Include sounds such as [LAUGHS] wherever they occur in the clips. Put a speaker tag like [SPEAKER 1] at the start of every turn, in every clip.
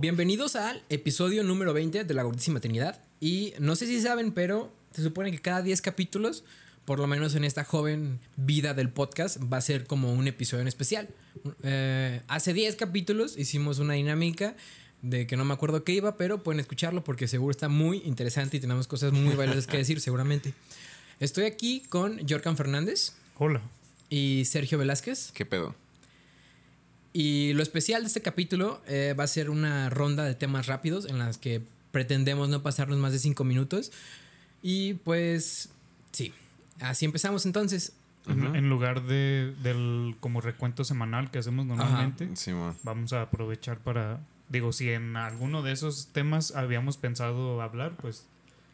[SPEAKER 1] Bienvenidos al episodio número 20 de La Gordísima Trinidad. Y no sé si saben, pero se supone que cada 10 capítulos, por lo menos en esta joven vida del podcast, va a ser como un episodio en especial. Eh, hace 10 capítulos hicimos una dinámica de que no me acuerdo qué iba, pero pueden escucharlo porque seguro está muy interesante y tenemos cosas muy valiosas que decir, seguramente. Estoy aquí con Jorkan Fernández.
[SPEAKER 2] Hola.
[SPEAKER 1] Y Sergio Velázquez.
[SPEAKER 3] ¿Qué pedo?
[SPEAKER 1] Y lo especial de este capítulo eh, va a ser una ronda de temas rápidos en las que pretendemos no pasarnos más de cinco minutos. Y pues sí, así empezamos entonces.
[SPEAKER 2] En lugar de, del como recuento semanal que hacemos normalmente,
[SPEAKER 3] Sí,
[SPEAKER 2] vamos a aprovechar para, digo, si en alguno de esos temas habíamos pensado hablar, pues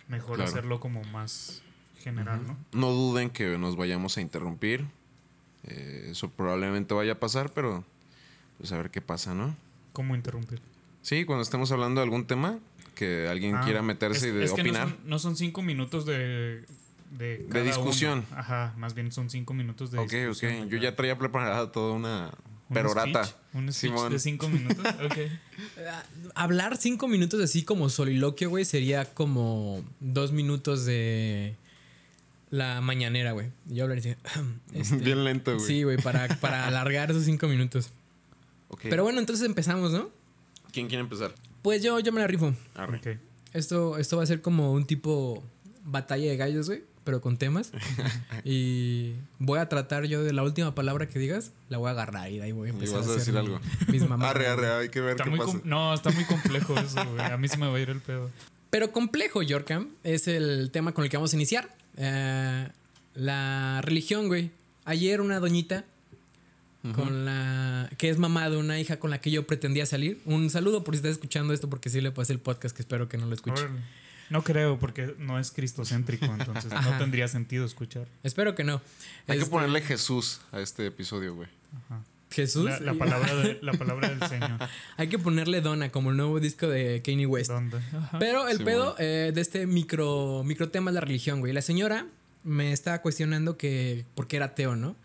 [SPEAKER 2] mejor
[SPEAKER 3] Claro.
[SPEAKER 2] hacerlo como más general, ¿no?
[SPEAKER 3] No duden que nos vayamos a interrumpir. Eh, eso probablemente vaya a pasar, pero pues a ver qué pasa, ¿no?
[SPEAKER 2] ¿Cómo interrumpir?
[SPEAKER 3] Sí, cuando estemos hablando de algún tema, que alguien
[SPEAKER 2] Ah,
[SPEAKER 3] quiera meterse
[SPEAKER 2] es-
[SPEAKER 3] y de
[SPEAKER 2] es que no
[SPEAKER 3] opinar.
[SPEAKER 2] son, no son cinco minutos de... De, cada
[SPEAKER 3] discusión.
[SPEAKER 2] uno. Ajá, más bien son cinco minutos de
[SPEAKER 3] ok,
[SPEAKER 2] discusión.
[SPEAKER 3] ok. Yo ya traía preparada toda una
[SPEAKER 2] Un
[SPEAKER 3] perorata.
[SPEAKER 2] speech, Un speech
[SPEAKER 3] Simón.
[SPEAKER 2] de cinco minutos. [LAUGHS] Ok.
[SPEAKER 1] Ah, Hablar cinco minutos así como soliloquio, güey, sería como dos minutos de la mañanera, güey. Yo hablaría así, [CLEARS THROAT] este,
[SPEAKER 3] Bien lento, güey.
[SPEAKER 1] Sí, güey, para, para [LAUGHS] alargar esos cinco minutos. Pero bueno, entonces empezamos, ¿no?
[SPEAKER 3] ¿Quién quiere empezar?
[SPEAKER 1] Pues yo, yo me la rifo.
[SPEAKER 3] Arre.
[SPEAKER 2] Ok.
[SPEAKER 1] Esto, esto va a ser como un tipo batalla de gallos, güey, pero con temas. [LAUGHS] y voy a tratar yo de la última palabra que digas, la voy a agarrar y de ahí voy a
[SPEAKER 3] Y
[SPEAKER 1] empezar
[SPEAKER 3] vas a
[SPEAKER 1] hacer
[SPEAKER 3] decir algo.
[SPEAKER 1] Mis mamás.
[SPEAKER 3] Arre, arre, hay que ver
[SPEAKER 2] Está
[SPEAKER 3] qué
[SPEAKER 2] muy
[SPEAKER 3] pasa.
[SPEAKER 2] no, está muy complejo eso, güey. A mí se me va a ir el pedo.
[SPEAKER 1] Pero complejo, Yorkam, es el tema con el que vamos a iniciar. Eh, la religión, güey. Ayer una doñita con la que es mamá de una hija con la que yo pretendía salir. Un saludo por si estás escuchando esto porque sí le pasé el podcast que espero que no lo escuche.
[SPEAKER 2] Órale. No creo, porque no es cristocéntrico, entonces [LAUGHS]
[SPEAKER 1] Ajá.
[SPEAKER 2] no tendría sentido escuchar.
[SPEAKER 1] Espero que no.
[SPEAKER 3] Hay que
[SPEAKER 1] Este,
[SPEAKER 3] ponerle Jesús a este episodio, güey.
[SPEAKER 1] Jesús.
[SPEAKER 2] La, la palabra de- la palabra del Señor. [LAUGHS]
[SPEAKER 1] Hay que ponerle Donna como el nuevo disco de Kanye West. Pero el
[SPEAKER 3] Sí,
[SPEAKER 1] pedo eh, de este micro, micro tema es la religión, güey. La señora me estaba cuestionando que por qué era ateo, ¿no?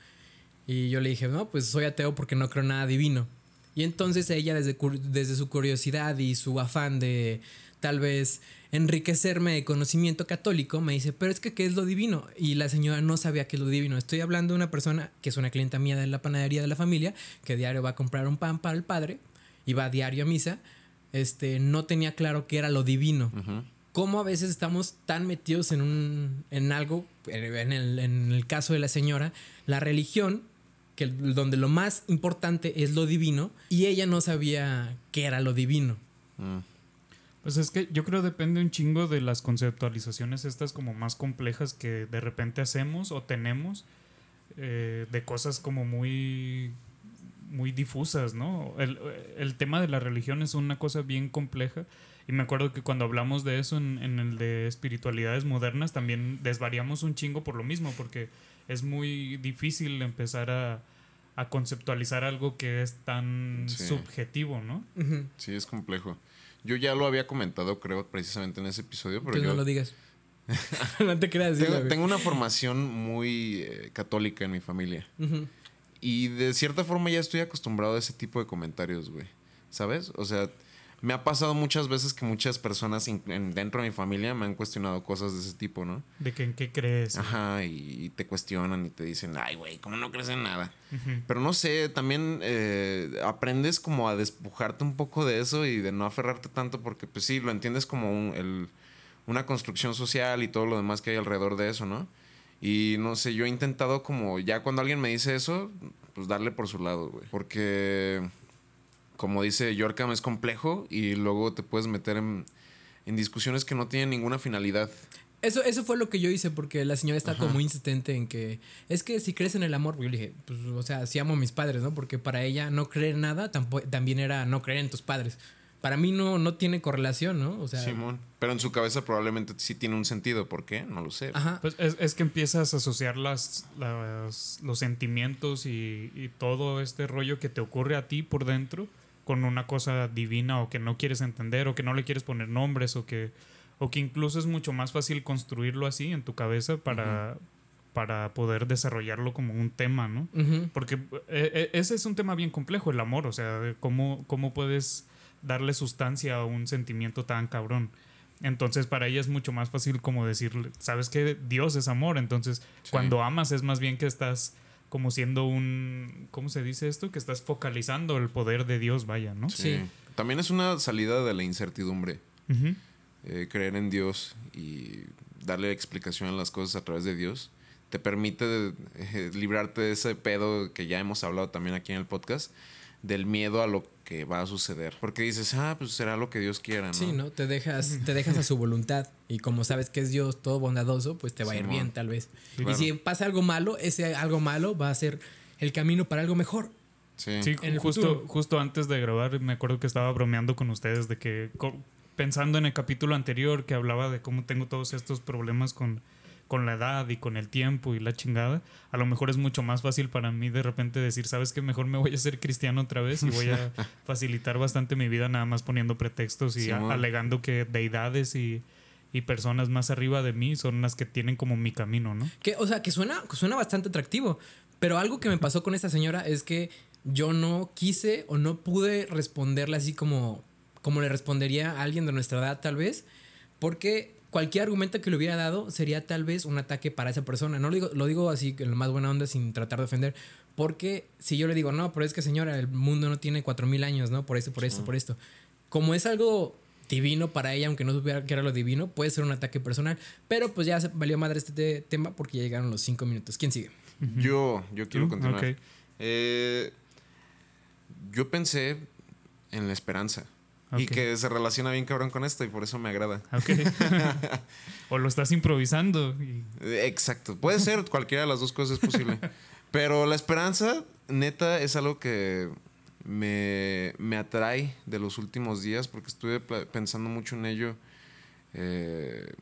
[SPEAKER 1] Y yo le dije, no, pues soy ateo porque no creo nada divino. Y entonces ella, desde, desde su curiosidad y su afán de tal vez enriquecerme de conocimiento católico, me dice, pero es que, ¿qué es lo divino? Y la señora no sabía qué es lo divino. Estoy hablando de una persona que es una clienta mía de la panadería de la familia, que diario va a comprar un pan para el padre y va diario a misa. Este, no tenía claro qué era lo divino
[SPEAKER 3] Ujú.
[SPEAKER 1] cómo a veces estamos tan metidos en un en algo en el, en el caso de la señora la religión que donde lo más importante es lo divino y ella no sabía qué era lo divino
[SPEAKER 3] Mm.
[SPEAKER 2] Pues es que yo creo depende un chingo de las conceptualizaciones estas como más complejas que de repente hacemos o tenemos eh, de cosas como muy muy difusas, ¿no? El, el tema de la religión es una cosa bien compleja y me acuerdo que cuando hablamos de eso en, en el de espiritualidades modernas también desvariamos un chingo por lo mismo porque es muy difícil empezar a, a conceptualizar algo que es tan
[SPEAKER 3] Sí.
[SPEAKER 2] subjetivo, ¿no?
[SPEAKER 3] Sí, es complejo. Yo ya lo había comentado, creo, precisamente en ese episodio, pero
[SPEAKER 1] Entonces
[SPEAKER 3] yo
[SPEAKER 1] no lo digas [LAUGHS] no te creas
[SPEAKER 3] tengo, tengo una formación muy eh, católica en mi familia. Y de cierta forma ya estoy acostumbrado a ese tipo de comentarios, güey. ¿Sabes? O sea, me ha pasado muchas veces que muchas personas in- en- dentro de mi familia me han cuestionado cosas de ese tipo, ¿no?
[SPEAKER 2] De que en qué crees.
[SPEAKER 3] Ajá, y, y te cuestionan y te dicen, ay, güey, ¿cómo no crees en nada? Pero no sé, también eh, aprendes como a despojarte un poco de eso y de no aferrarte tanto porque pues sí, lo entiendes como un- el- una construcción social y todo lo demás que hay alrededor de eso, ¿no? Y no sé, yo he intentado como ya cuando alguien me dice eso, pues darle por su lado, güey. Porque como dice Yorkam es complejo y luego te puedes meter en, en discusiones que no tienen ninguna finalidad.
[SPEAKER 1] Eso, eso fue lo que yo hice porque la señora está como muy insistente en que es que si crees en el amor, yo le dije, pues, o sea, sí amo a mis padres, ¿no? Porque para ella no creer en nada tampo- también era no creer en tus padres. Para mí no, no tiene correlación, ¿no? O sea,
[SPEAKER 3] Simón. Pero en su cabeza probablemente sí tiene un sentido. ¿Por qué? No lo sé.
[SPEAKER 1] ajá.
[SPEAKER 2] Pues es, es que empiezas a asociar las, las- los sentimientos y, y todo este rollo que te ocurre a ti por dentro con una cosa divina o que no quieres entender o que no le quieres poner nombres o que, o que incluso es mucho más fácil construirlo así en tu cabeza para, para poder desarrollarlo como un tema, ¿no? Porque eh, eh, ese es un tema bien complejo, el amor, o sea, cómo, cómo puedes darle sustancia a un sentimiento tan cabrón. Entonces para ella es mucho más fácil como decirle, sabes que Dios es amor, entonces
[SPEAKER 3] Sí.
[SPEAKER 2] cuando amas es más bien que estás como siendo un, ¿cómo se dice esto? Que estás focalizando el poder de Dios, vaya, ¿no?
[SPEAKER 3] Sí.
[SPEAKER 1] Sí.
[SPEAKER 3] También es una salida de la incertidumbre. Eh, creer en Dios y darle explicación a las cosas a través de Dios. Te permite eh, librarte de ese pedo que ya hemos hablado también aquí en el podcast, del miedo a lo que va a suceder. Porque dices, ah, pues será lo que Dios quiera, ¿no?
[SPEAKER 1] Sí, ¿no? Te dejas, te dejas a su voluntad. Y como sabes que es Dios todo bondadoso, pues te va a ir bien, tal vez.
[SPEAKER 3] Claro.
[SPEAKER 1] Y si pasa algo malo, ese algo malo va a ser el camino para algo mejor.
[SPEAKER 3] Sí.
[SPEAKER 2] Sí,
[SPEAKER 1] En el
[SPEAKER 2] justo,
[SPEAKER 1] futuro.
[SPEAKER 2] justo antes de grabar me acuerdo que estaba bromeando con ustedes de que pensando en el capítulo anterior que hablaba de cómo tengo todos estos problemas con, con la edad y con el tiempo y la chingada, a lo mejor es mucho más fácil para mí de repente decir, sabes que mejor me voy a ser cristiano otra vez y voy a [LAUGHS] facilitar bastante mi vida nada más poniendo pretextos y a- alegando que deidades y, y personas más arriba de mí son las que tienen como mi camino, ¿no?
[SPEAKER 1] Que, o sea, que suena, suena bastante atractivo. Pero algo que me pasó con esta señora es que yo no quise o no pude responderle así como, como le respondería a alguien de nuestra edad, tal vez. Porque cualquier argumento que le hubiera dado sería tal vez un ataque para esa persona. No lo digo, lo digo así en la más buena onda sin tratar de ofender. Porque si yo le digo, no, pero es que señora, el mundo no tiene cuatro mil años, ¿no? Por esto, por esto, por esto. Como es algo divino para ella, aunque no supiera que era lo divino, puede ser un ataque personal. Pero pues ya se valió madre este te- tema porque ya llegaron los cinco minutos. ¿Quién sigue?
[SPEAKER 3] Yo, yo quiero
[SPEAKER 2] ¿Tú?
[SPEAKER 3] continuar. Eh, yo pensé en la esperanza. Y que se relaciona bien cabrón con esto y por eso me agrada.
[SPEAKER 2] Ok. [LAUGHS] o lo estás improvisando. y-
[SPEAKER 3] Exacto. Puede ser, cualquiera de las dos cosas es posible. [LAUGHS] Pero la esperanza, neta, es algo que me, me atrae de los últimos días porque estuve pensando mucho en ello eh,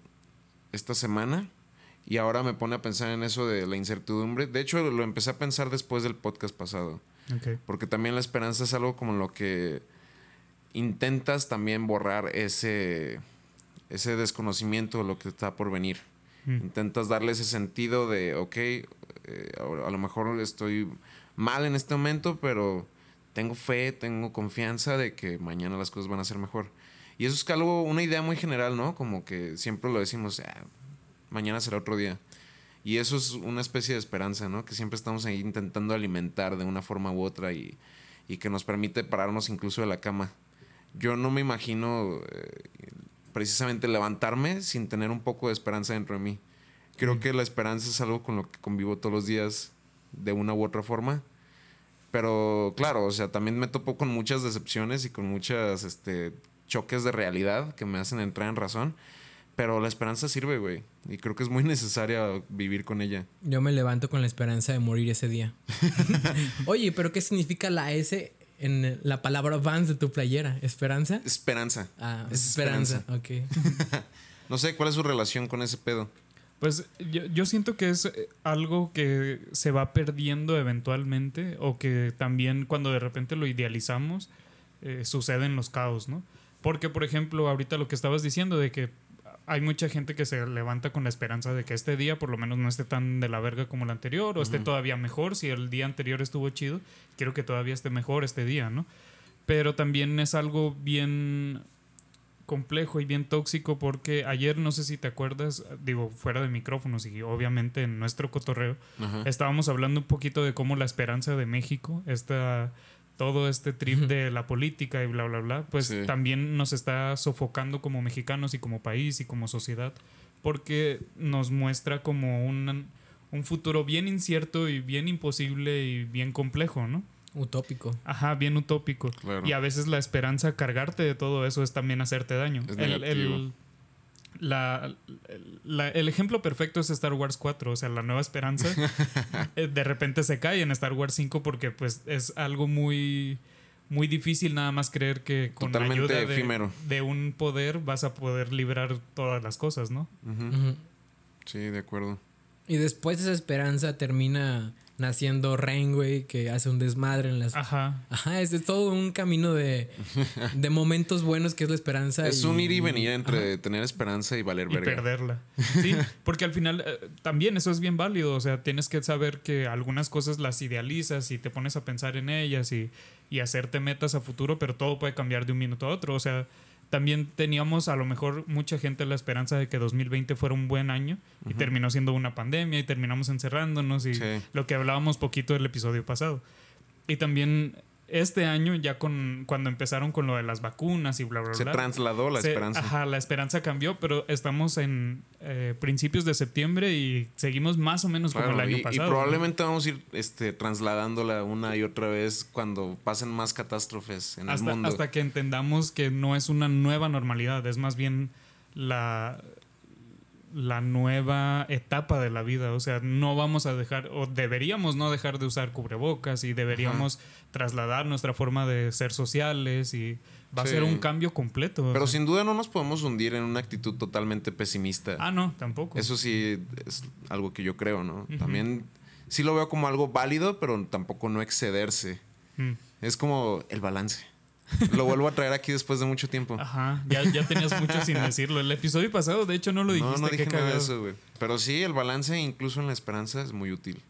[SPEAKER 3] esta semana. Y ahora me pone a pensar en eso de la incertidumbre. De hecho, lo empecé a pensar después del podcast pasado.
[SPEAKER 2] Ok.
[SPEAKER 3] Porque también la esperanza es algo como lo que intentas también borrar ese, ese desconocimiento de lo que está por venir.
[SPEAKER 2] Mm.
[SPEAKER 3] Intentas darle ese sentido de, ok, eh, a a lo mejor estoy mal en este momento, pero tengo fe, tengo confianza de que mañana las cosas van a ser mejor. Y eso es algo, una idea muy general, ¿no? Como que siempre lo decimos, "Ah, mañana será otro día. Y eso es una especie de esperanza, ¿no? Que siempre estamos ahí intentando alimentar de una forma u otra y, y que nos permite pararnos incluso de la cama. Yo no me imagino eh, precisamente levantarme sin tener un poco de esperanza dentro de mí. Creo que la esperanza es algo con lo que convivo todos los días de una u otra forma. Pero claro, o sea, también me topo con muchas decepciones y con muchas este, choques de realidad que me hacen entrar en razón. Pero la esperanza sirve, güey. Y creo que es muy [LAUGHS] necesaria vivir con ella.
[SPEAKER 1] Yo me levanto con la esperanza de morir ese día. [LAUGHS] Oye, pero ¿qué significa la S en la palabra Vans de tu playera? ¿Esperanza?
[SPEAKER 3] Esperanza.
[SPEAKER 1] Ah,
[SPEAKER 3] Es
[SPEAKER 1] esperanza. Ok. [LAUGHS]
[SPEAKER 3] No sé cuál es su relación con ese pedo.
[SPEAKER 2] Pues yo, yo siento que es eh, algo que se va perdiendo eventualmente o que también cuando de repente lo idealizamos eh, suceden los caos, ¿no? Porque, por ejemplo, ahorita lo que estabas diciendo de que hay mucha gente que se levanta con la esperanza de que este día por lo menos no esté tan de la verga como el anterior o esté todavía mejor. Si el día anterior estuvo chido, quiero que todavía esté mejor este día, ¿no? Pero también es algo bien complejo y bien tóxico porque ayer, no sé si te acuerdas, digo, fuera de micrófonos y obviamente en nuestro cotorreo, estábamos hablando un poquito de cómo la esperanza de México, esta, todo este trip de la política y bla, bla, bla, pues
[SPEAKER 3] Sí.
[SPEAKER 2] también nos está sofocando como mexicanos y como país y como sociedad porque nos muestra como un, un futuro bien incierto y bien imposible y bien complejo, ¿no?
[SPEAKER 1] Utópico.
[SPEAKER 2] Ajá, bien utópico.
[SPEAKER 3] Claro.
[SPEAKER 2] Y a veces la esperanza, cargarte de todo eso es también hacerte daño.
[SPEAKER 3] Es
[SPEAKER 2] el, el- la- la- el ejemplo perfecto es Star Wars 4, o sea, la nueva esperanza [LAUGHS] eh, de repente se cae en Star Wars 5 porque pues es algo muy muy difícil nada más creer que con la ayuda de,
[SPEAKER 3] efímero.
[SPEAKER 2] de un poder vas a poder librar todas las cosas, ¿no?
[SPEAKER 3] Sí, de acuerdo.
[SPEAKER 1] Y después esa esperanza termina naciendo Rain, güey, que hace un desmadre en las...
[SPEAKER 2] Ajá.
[SPEAKER 1] Ajá, es, es todo un camino de, [LAUGHS] de momentos buenos que es la esperanza.
[SPEAKER 3] Es un ir y venir entre tener esperanza y valer
[SPEAKER 2] y
[SPEAKER 3] verga.
[SPEAKER 2] perderla. Sí, [LAUGHS] porque al final eh, también eso es bien válido. O sea, tienes que saber que algunas cosas las idealizas y te pones a pensar en ellas y, y hacerte metas a futuro, pero todo puede cambiar de un minuto a otro. O sea, también teníamos a lo mejor mucha gente la esperanza de que 2020 fuera un buen año y terminó siendo una pandemia y terminamos encerrándonos y
[SPEAKER 3] Sí.
[SPEAKER 2] lo que hablábamos poquito del episodio pasado. Y también este año, ya con cuando empezaron con lo de las vacunas y bla, bla,
[SPEAKER 3] Se
[SPEAKER 2] bla.
[SPEAKER 3] trasladó la
[SPEAKER 2] se-
[SPEAKER 3] esperanza.
[SPEAKER 2] Ajá, la esperanza cambió, pero estamos en eh, principios de septiembre y seguimos más o menos como el año
[SPEAKER 3] y, y
[SPEAKER 2] pasado. ¿no?
[SPEAKER 3] probablemente vamos a ir este, trasladándola una y otra vez cuando pasen más catástrofes en el
[SPEAKER 2] hasta,
[SPEAKER 3] mundo.
[SPEAKER 2] hasta que entendamos que no es una nueva normalidad, es más bien la, la nueva etapa de la vida. O sea, no vamos a dejar, o deberíamos no dejar de usar cubrebocas y deberíamos trasladar nuestra forma de ser sociales y va a ser un cambio completo. o
[SPEAKER 3] Pero
[SPEAKER 2] sea.
[SPEAKER 3] sin duda no nos podemos hundir en una actitud totalmente pesimista.
[SPEAKER 2] Ah, no, tampoco.
[SPEAKER 3] Eso sí es algo que yo creo, ¿no? También sí lo veo como algo válido, pero tampoco no excederse.
[SPEAKER 2] Mm.
[SPEAKER 3] Es como el balance. Lo vuelvo a traer aquí después de mucho tiempo.
[SPEAKER 2] Ajá, ya, ya tenías mucho sin decirlo. El episodio pasado, de hecho, no lo dijiste.
[SPEAKER 3] no, no
[SPEAKER 2] qué
[SPEAKER 3] dije nada de eso, güey. Pero sí, el balance, incluso en la esperanza, es muy útil.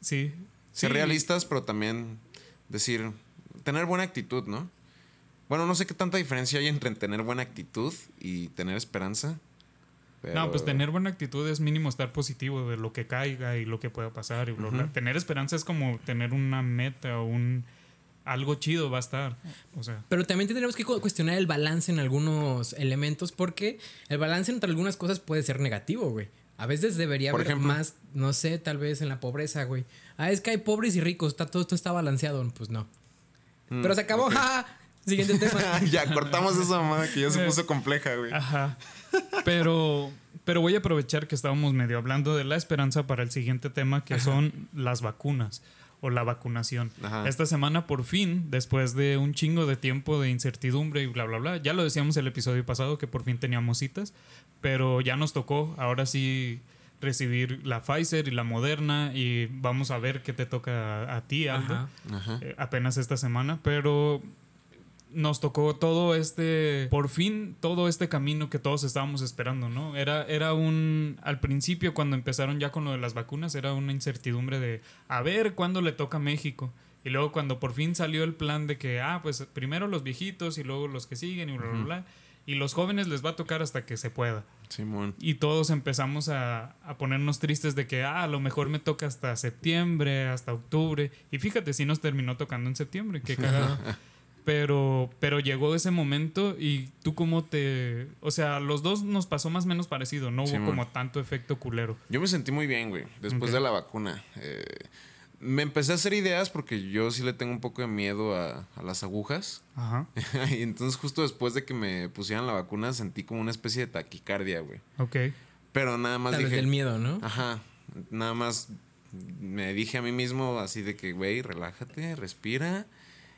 [SPEAKER 2] Sí.
[SPEAKER 3] Ser
[SPEAKER 2] Sí.
[SPEAKER 3] realistas, pero también decir, tener buena actitud, ¿no? Bueno, no sé qué tanta diferencia hay entre tener buena actitud y tener esperanza. pero-
[SPEAKER 2] No, pues tener buena actitud es mínimo estar positivo de lo que caiga y lo que pueda pasar. Y bla, bla. Tener esperanza es como tener una meta o un algo chido va a estar. O sea,
[SPEAKER 1] Pero también tendremos que cu- cuestionar el balance en algunos elementos porque el balance entre algunas cosas puede ser negativo, güey. A veces debería
[SPEAKER 3] Por
[SPEAKER 1] haber
[SPEAKER 3] ejemplo.
[SPEAKER 1] más, no sé, tal vez en la pobreza, güey. Ah, es que hay pobres y ricos, está, todo esto está balanceado. Pues no.
[SPEAKER 3] Mm,
[SPEAKER 1] Pero se acabó,
[SPEAKER 3] ok.
[SPEAKER 1] ja. Siguiente tema. [LAUGHS]
[SPEAKER 3] ya, cortamos esa mamada que ya se puso compleja, güey.
[SPEAKER 2] ajá. [LAUGHS] Pero, pero voy a aprovechar que estábamos medio hablando de la esperanza para el siguiente tema, que son las vacunas o la vacunación.
[SPEAKER 3] Ajá.
[SPEAKER 2] Esta semana, por fin, después de un chingo de tiempo de incertidumbre y bla, bla, bla, ya lo decíamos el episodio pasado que por fin teníamos citas, pero ya nos tocó ahora sí recibir la Pfizer y la Moderna y vamos a ver qué te toca a, a ti, Aldo,
[SPEAKER 1] Ajá.
[SPEAKER 3] Ajá.
[SPEAKER 2] eh, apenas esta semana, pero nos tocó todo este, por fin, todo este camino que todos estábamos esperando, ¿no? Era, era un, al principio cuando empezaron ya con lo de las vacunas, era una incertidumbre de, a ver, ¿cuándo le toca a México? Y luego cuando por fin salió el plan de que, ah, pues primero los viejitos y luego los que siguen y bla, bla, bla, y los jóvenes les va a tocar hasta que se pueda.
[SPEAKER 3] Simón.
[SPEAKER 2] Y todos empezamos a, a ponernos tristes de que, ah, a lo mejor me toca hasta septiembre, hasta octubre. Y fíjate, sí nos terminó tocando en septiembre, qué cagado. [LAUGHS] pero, pero llegó ese momento y tú cómo te... O sea, los dos nos pasó más o menos parecido, no hubo como tanto efecto culero.
[SPEAKER 3] Yo me sentí muy bien, güey, después de la vacuna. Eh, me empecé a hacer ideas porque yo sí le tengo un poco de miedo a, a las agujas.
[SPEAKER 2] Ajá. [LAUGHS]
[SPEAKER 3] y entonces justo después de que me pusieran la vacuna sentí como una especie de taquicardia, güey.
[SPEAKER 2] Ok.
[SPEAKER 3] Pero nada más
[SPEAKER 1] Tal vez
[SPEAKER 3] dije...
[SPEAKER 1] del miedo, ¿no?
[SPEAKER 3] Ajá. Nada más me dije a mí mismo así de que, güey, relájate, respira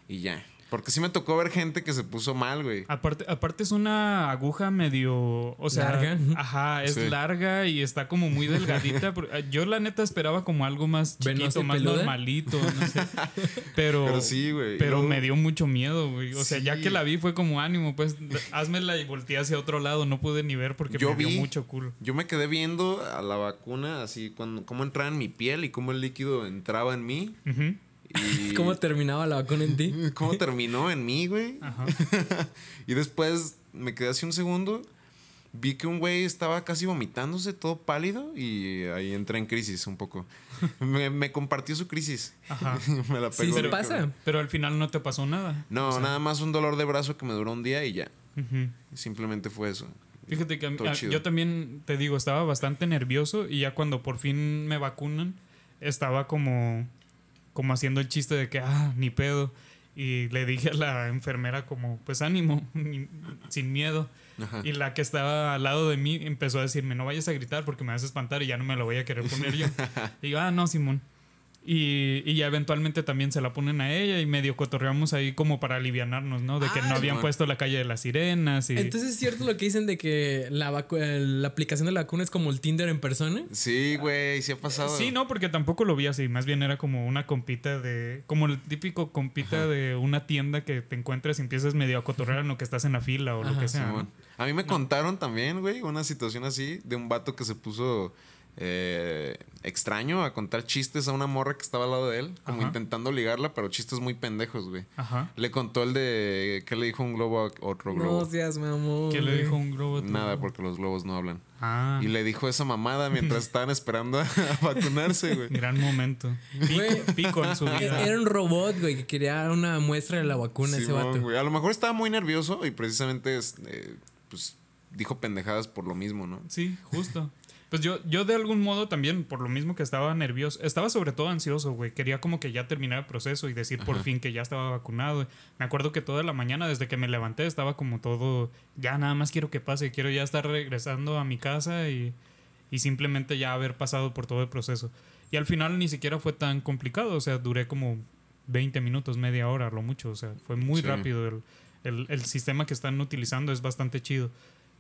[SPEAKER 3] y ya. Porque sí me tocó ver gente que se puso mal, güey.
[SPEAKER 2] Aparte, aparte es una aguja medio, o sea,
[SPEAKER 1] Larga.
[SPEAKER 2] ajá, es
[SPEAKER 3] Sí.
[SPEAKER 2] larga y está como muy delgadita. [LAUGHS] eh, Yo la neta esperaba como algo más
[SPEAKER 1] ¿Venosa
[SPEAKER 2] chiquito, más
[SPEAKER 1] peluda?
[SPEAKER 2] normalito, no sé. [LAUGHS] Pero,
[SPEAKER 3] Pero sí, güey.
[SPEAKER 2] pero me dio mucho miedo, güey. O sea, ya que la vi fue como ánimo, pues házmela y volteé hacia otro lado. No pude ni ver porque
[SPEAKER 3] Yo
[SPEAKER 2] me dio
[SPEAKER 3] vi-
[SPEAKER 2] mucho culo.
[SPEAKER 3] Yo me quedé viendo a la vacuna así, cuando, cómo entraba en mi piel y cómo el líquido entraba en mí.
[SPEAKER 2] Ujú. [LAUGHS]
[SPEAKER 3] Y
[SPEAKER 1] ¿Cómo terminaba la vacuna en ti? [LAUGHS]
[SPEAKER 3] cómo terminó en mí, güey.
[SPEAKER 2] Ajá. [LAUGHS]
[SPEAKER 3] Y después me quedé así un segundo. Vi que un güey estaba casi vomitándose, todo pálido, y ahí entré en crisis un poco. Me, me compartió su crisis.
[SPEAKER 2] Ajá.
[SPEAKER 3] me la
[SPEAKER 1] Sí,
[SPEAKER 3] pegó.
[SPEAKER 1] se
[SPEAKER 3] bien
[SPEAKER 1] pasa.
[SPEAKER 3] cabrón.
[SPEAKER 2] Pero al final no te pasó nada.
[SPEAKER 3] No,
[SPEAKER 2] O sea,
[SPEAKER 3] nada más un dolor de brazo que me duró un día y ya.
[SPEAKER 2] ujú.
[SPEAKER 3] Simplemente fue eso.
[SPEAKER 2] Fíjate que a mí- a- yo también te digo, estaba bastante nervioso y ya cuando por fin me vacunan, estaba como, como haciendo el chiste de que, ah, ni pedo. Y le dije a la enfermera como, pues ánimo, ni- sin miedo.
[SPEAKER 3] Ajá.
[SPEAKER 2] Y la que estaba al lado de mí empezó a decirme, no vayas a gritar porque me vas a espantar y ya no me lo voy a querer poner yo. [LAUGHS] y yo, ah, no, Simón. Y, y ya eventualmente también se la ponen a ella y medio cotorreamos ahí como para alivianarnos, ¿no? De que
[SPEAKER 1] Ah,
[SPEAKER 2] no habían
[SPEAKER 3] bueno.
[SPEAKER 2] puesto la calle de las sirenas y...
[SPEAKER 1] Entonces es cierto lo que dicen de que la, vacu- la aplicación de la vacuna es como el Tinder en persona.
[SPEAKER 3] Sí, güey, sí ha pasado.
[SPEAKER 2] Sí, no, porque tampoco lo vi así. Más bien era como una compita de. Como el típico compita de una tienda que te encuentras y empiezas medio a cotorrear en lo que estás en la fila o lo que sea.
[SPEAKER 3] A mí me contaron también, güey, una situación así de un vato que se puso eh, extraño a contar chistes a una morra que estaba al lado de él, como
[SPEAKER 2] Ajá.
[SPEAKER 3] intentando ligarla, pero chistes muy pendejos, güey.
[SPEAKER 2] Ajá.
[SPEAKER 3] Le contó el de que le dijo un globo a otro globo.
[SPEAKER 1] No seas mamón.
[SPEAKER 2] ¿Qué le dijo un globo? a tu-
[SPEAKER 3] Nada, porque los globos no hablan.
[SPEAKER 2] Ah,
[SPEAKER 3] Y le dijo esa mamada mientras [LAUGHS] estaban esperando a, a vacunarse, güey.
[SPEAKER 2] gran momento.
[SPEAKER 1] Güey.
[SPEAKER 2] Pico, pico en su vida.
[SPEAKER 1] Era un robot, güey, que quería una muestra de la vacuna ese vato.
[SPEAKER 3] güey. A lo mejor estaba muy nervioso y precisamente es, eh, pues dijo pendejadas por lo mismo, ¿no?
[SPEAKER 2] Sí, justo. Pues yo, yo de algún modo también, por lo mismo que estaba nervioso, estaba sobre todo ansioso, güey. Quería como que ya terminar el proceso y decir por fin que ya estaba vacunado. Me acuerdo que toda la mañana, desde que me levanté, estaba como todo, ya nada más quiero que pase, quiero ya estar regresando a mi casa y, y simplemente ya haber pasado por todo el proceso. Y al final ni siquiera fue tan complicado, o sea, duré como 20 minutos, media hora, lo mucho, o sea, fue muy
[SPEAKER 3] Sí.
[SPEAKER 2] rápido. El, el, el sistema que están utilizando es bastante chido.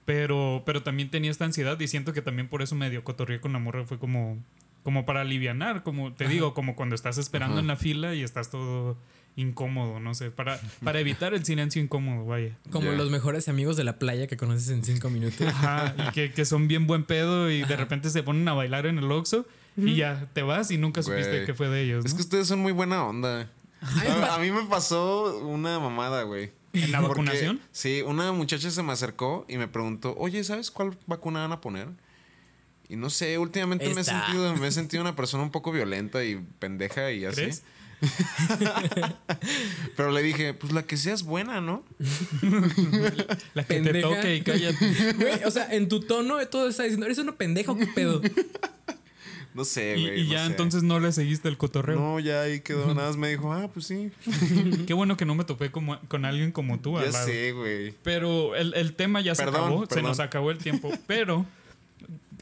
[SPEAKER 2] Pero, pero también tenía esta ansiedad y siento que también por eso medio cotorreé con la morra. Fue como, como para alivianar, como te digo, como cuando estás esperando
[SPEAKER 3] Ajá.
[SPEAKER 2] en la fila y estás todo incómodo, no sé, para, [LAUGHS] para evitar el silencio incómodo, vaya.
[SPEAKER 1] Como los mejores amigos de la playa que conoces en cinco minutos.
[SPEAKER 2] Ajá, y que, que son bien buen pedo y de repente se ponen a bailar en el Oxxo y ya te vas y nunca supiste que fue de ellos.
[SPEAKER 3] Es que ustedes son muy buena onda. A, a mí me pasó una mamada, güey.
[SPEAKER 2] ¿En la
[SPEAKER 3] Porque,
[SPEAKER 2] vacunación?
[SPEAKER 3] Sí, una muchacha se me acercó y me preguntó, oye, ¿sabes cuál vacuna van a poner? Y no sé, últimamente me he, sentido, me he [LAUGHS] sentido una persona un poco violenta y pendeja y así.
[SPEAKER 2] ¿Crees? [LAUGHS]
[SPEAKER 3] Pero le dije, pues la que seas buena, ¿no? [LAUGHS]
[SPEAKER 2] La que te
[SPEAKER 1] Pendeja.
[SPEAKER 2] toque y cállate.
[SPEAKER 1] Güey, o sea, en tu tono todo está diciendo, ¿eres una pendeja o qué pedo?
[SPEAKER 3] No sé,
[SPEAKER 2] Y,
[SPEAKER 3] güey.
[SPEAKER 2] y
[SPEAKER 3] no
[SPEAKER 2] ya
[SPEAKER 3] sé.
[SPEAKER 2] entonces no le seguiste el cotorreo.
[SPEAKER 3] No, ya ahí quedó. [LAUGHS] Nada más me dijo, ah, pues sí. [LAUGHS]
[SPEAKER 2] Qué bueno que no me topé como, con alguien como tú.
[SPEAKER 3] Ya
[SPEAKER 2] lado.
[SPEAKER 3] sé, güey.
[SPEAKER 2] Pero el, el tema ya se
[SPEAKER 3] Perdón,
[SPEAKER 2] acabó, se nos acabó el tiempo. [LAUGHS] Pero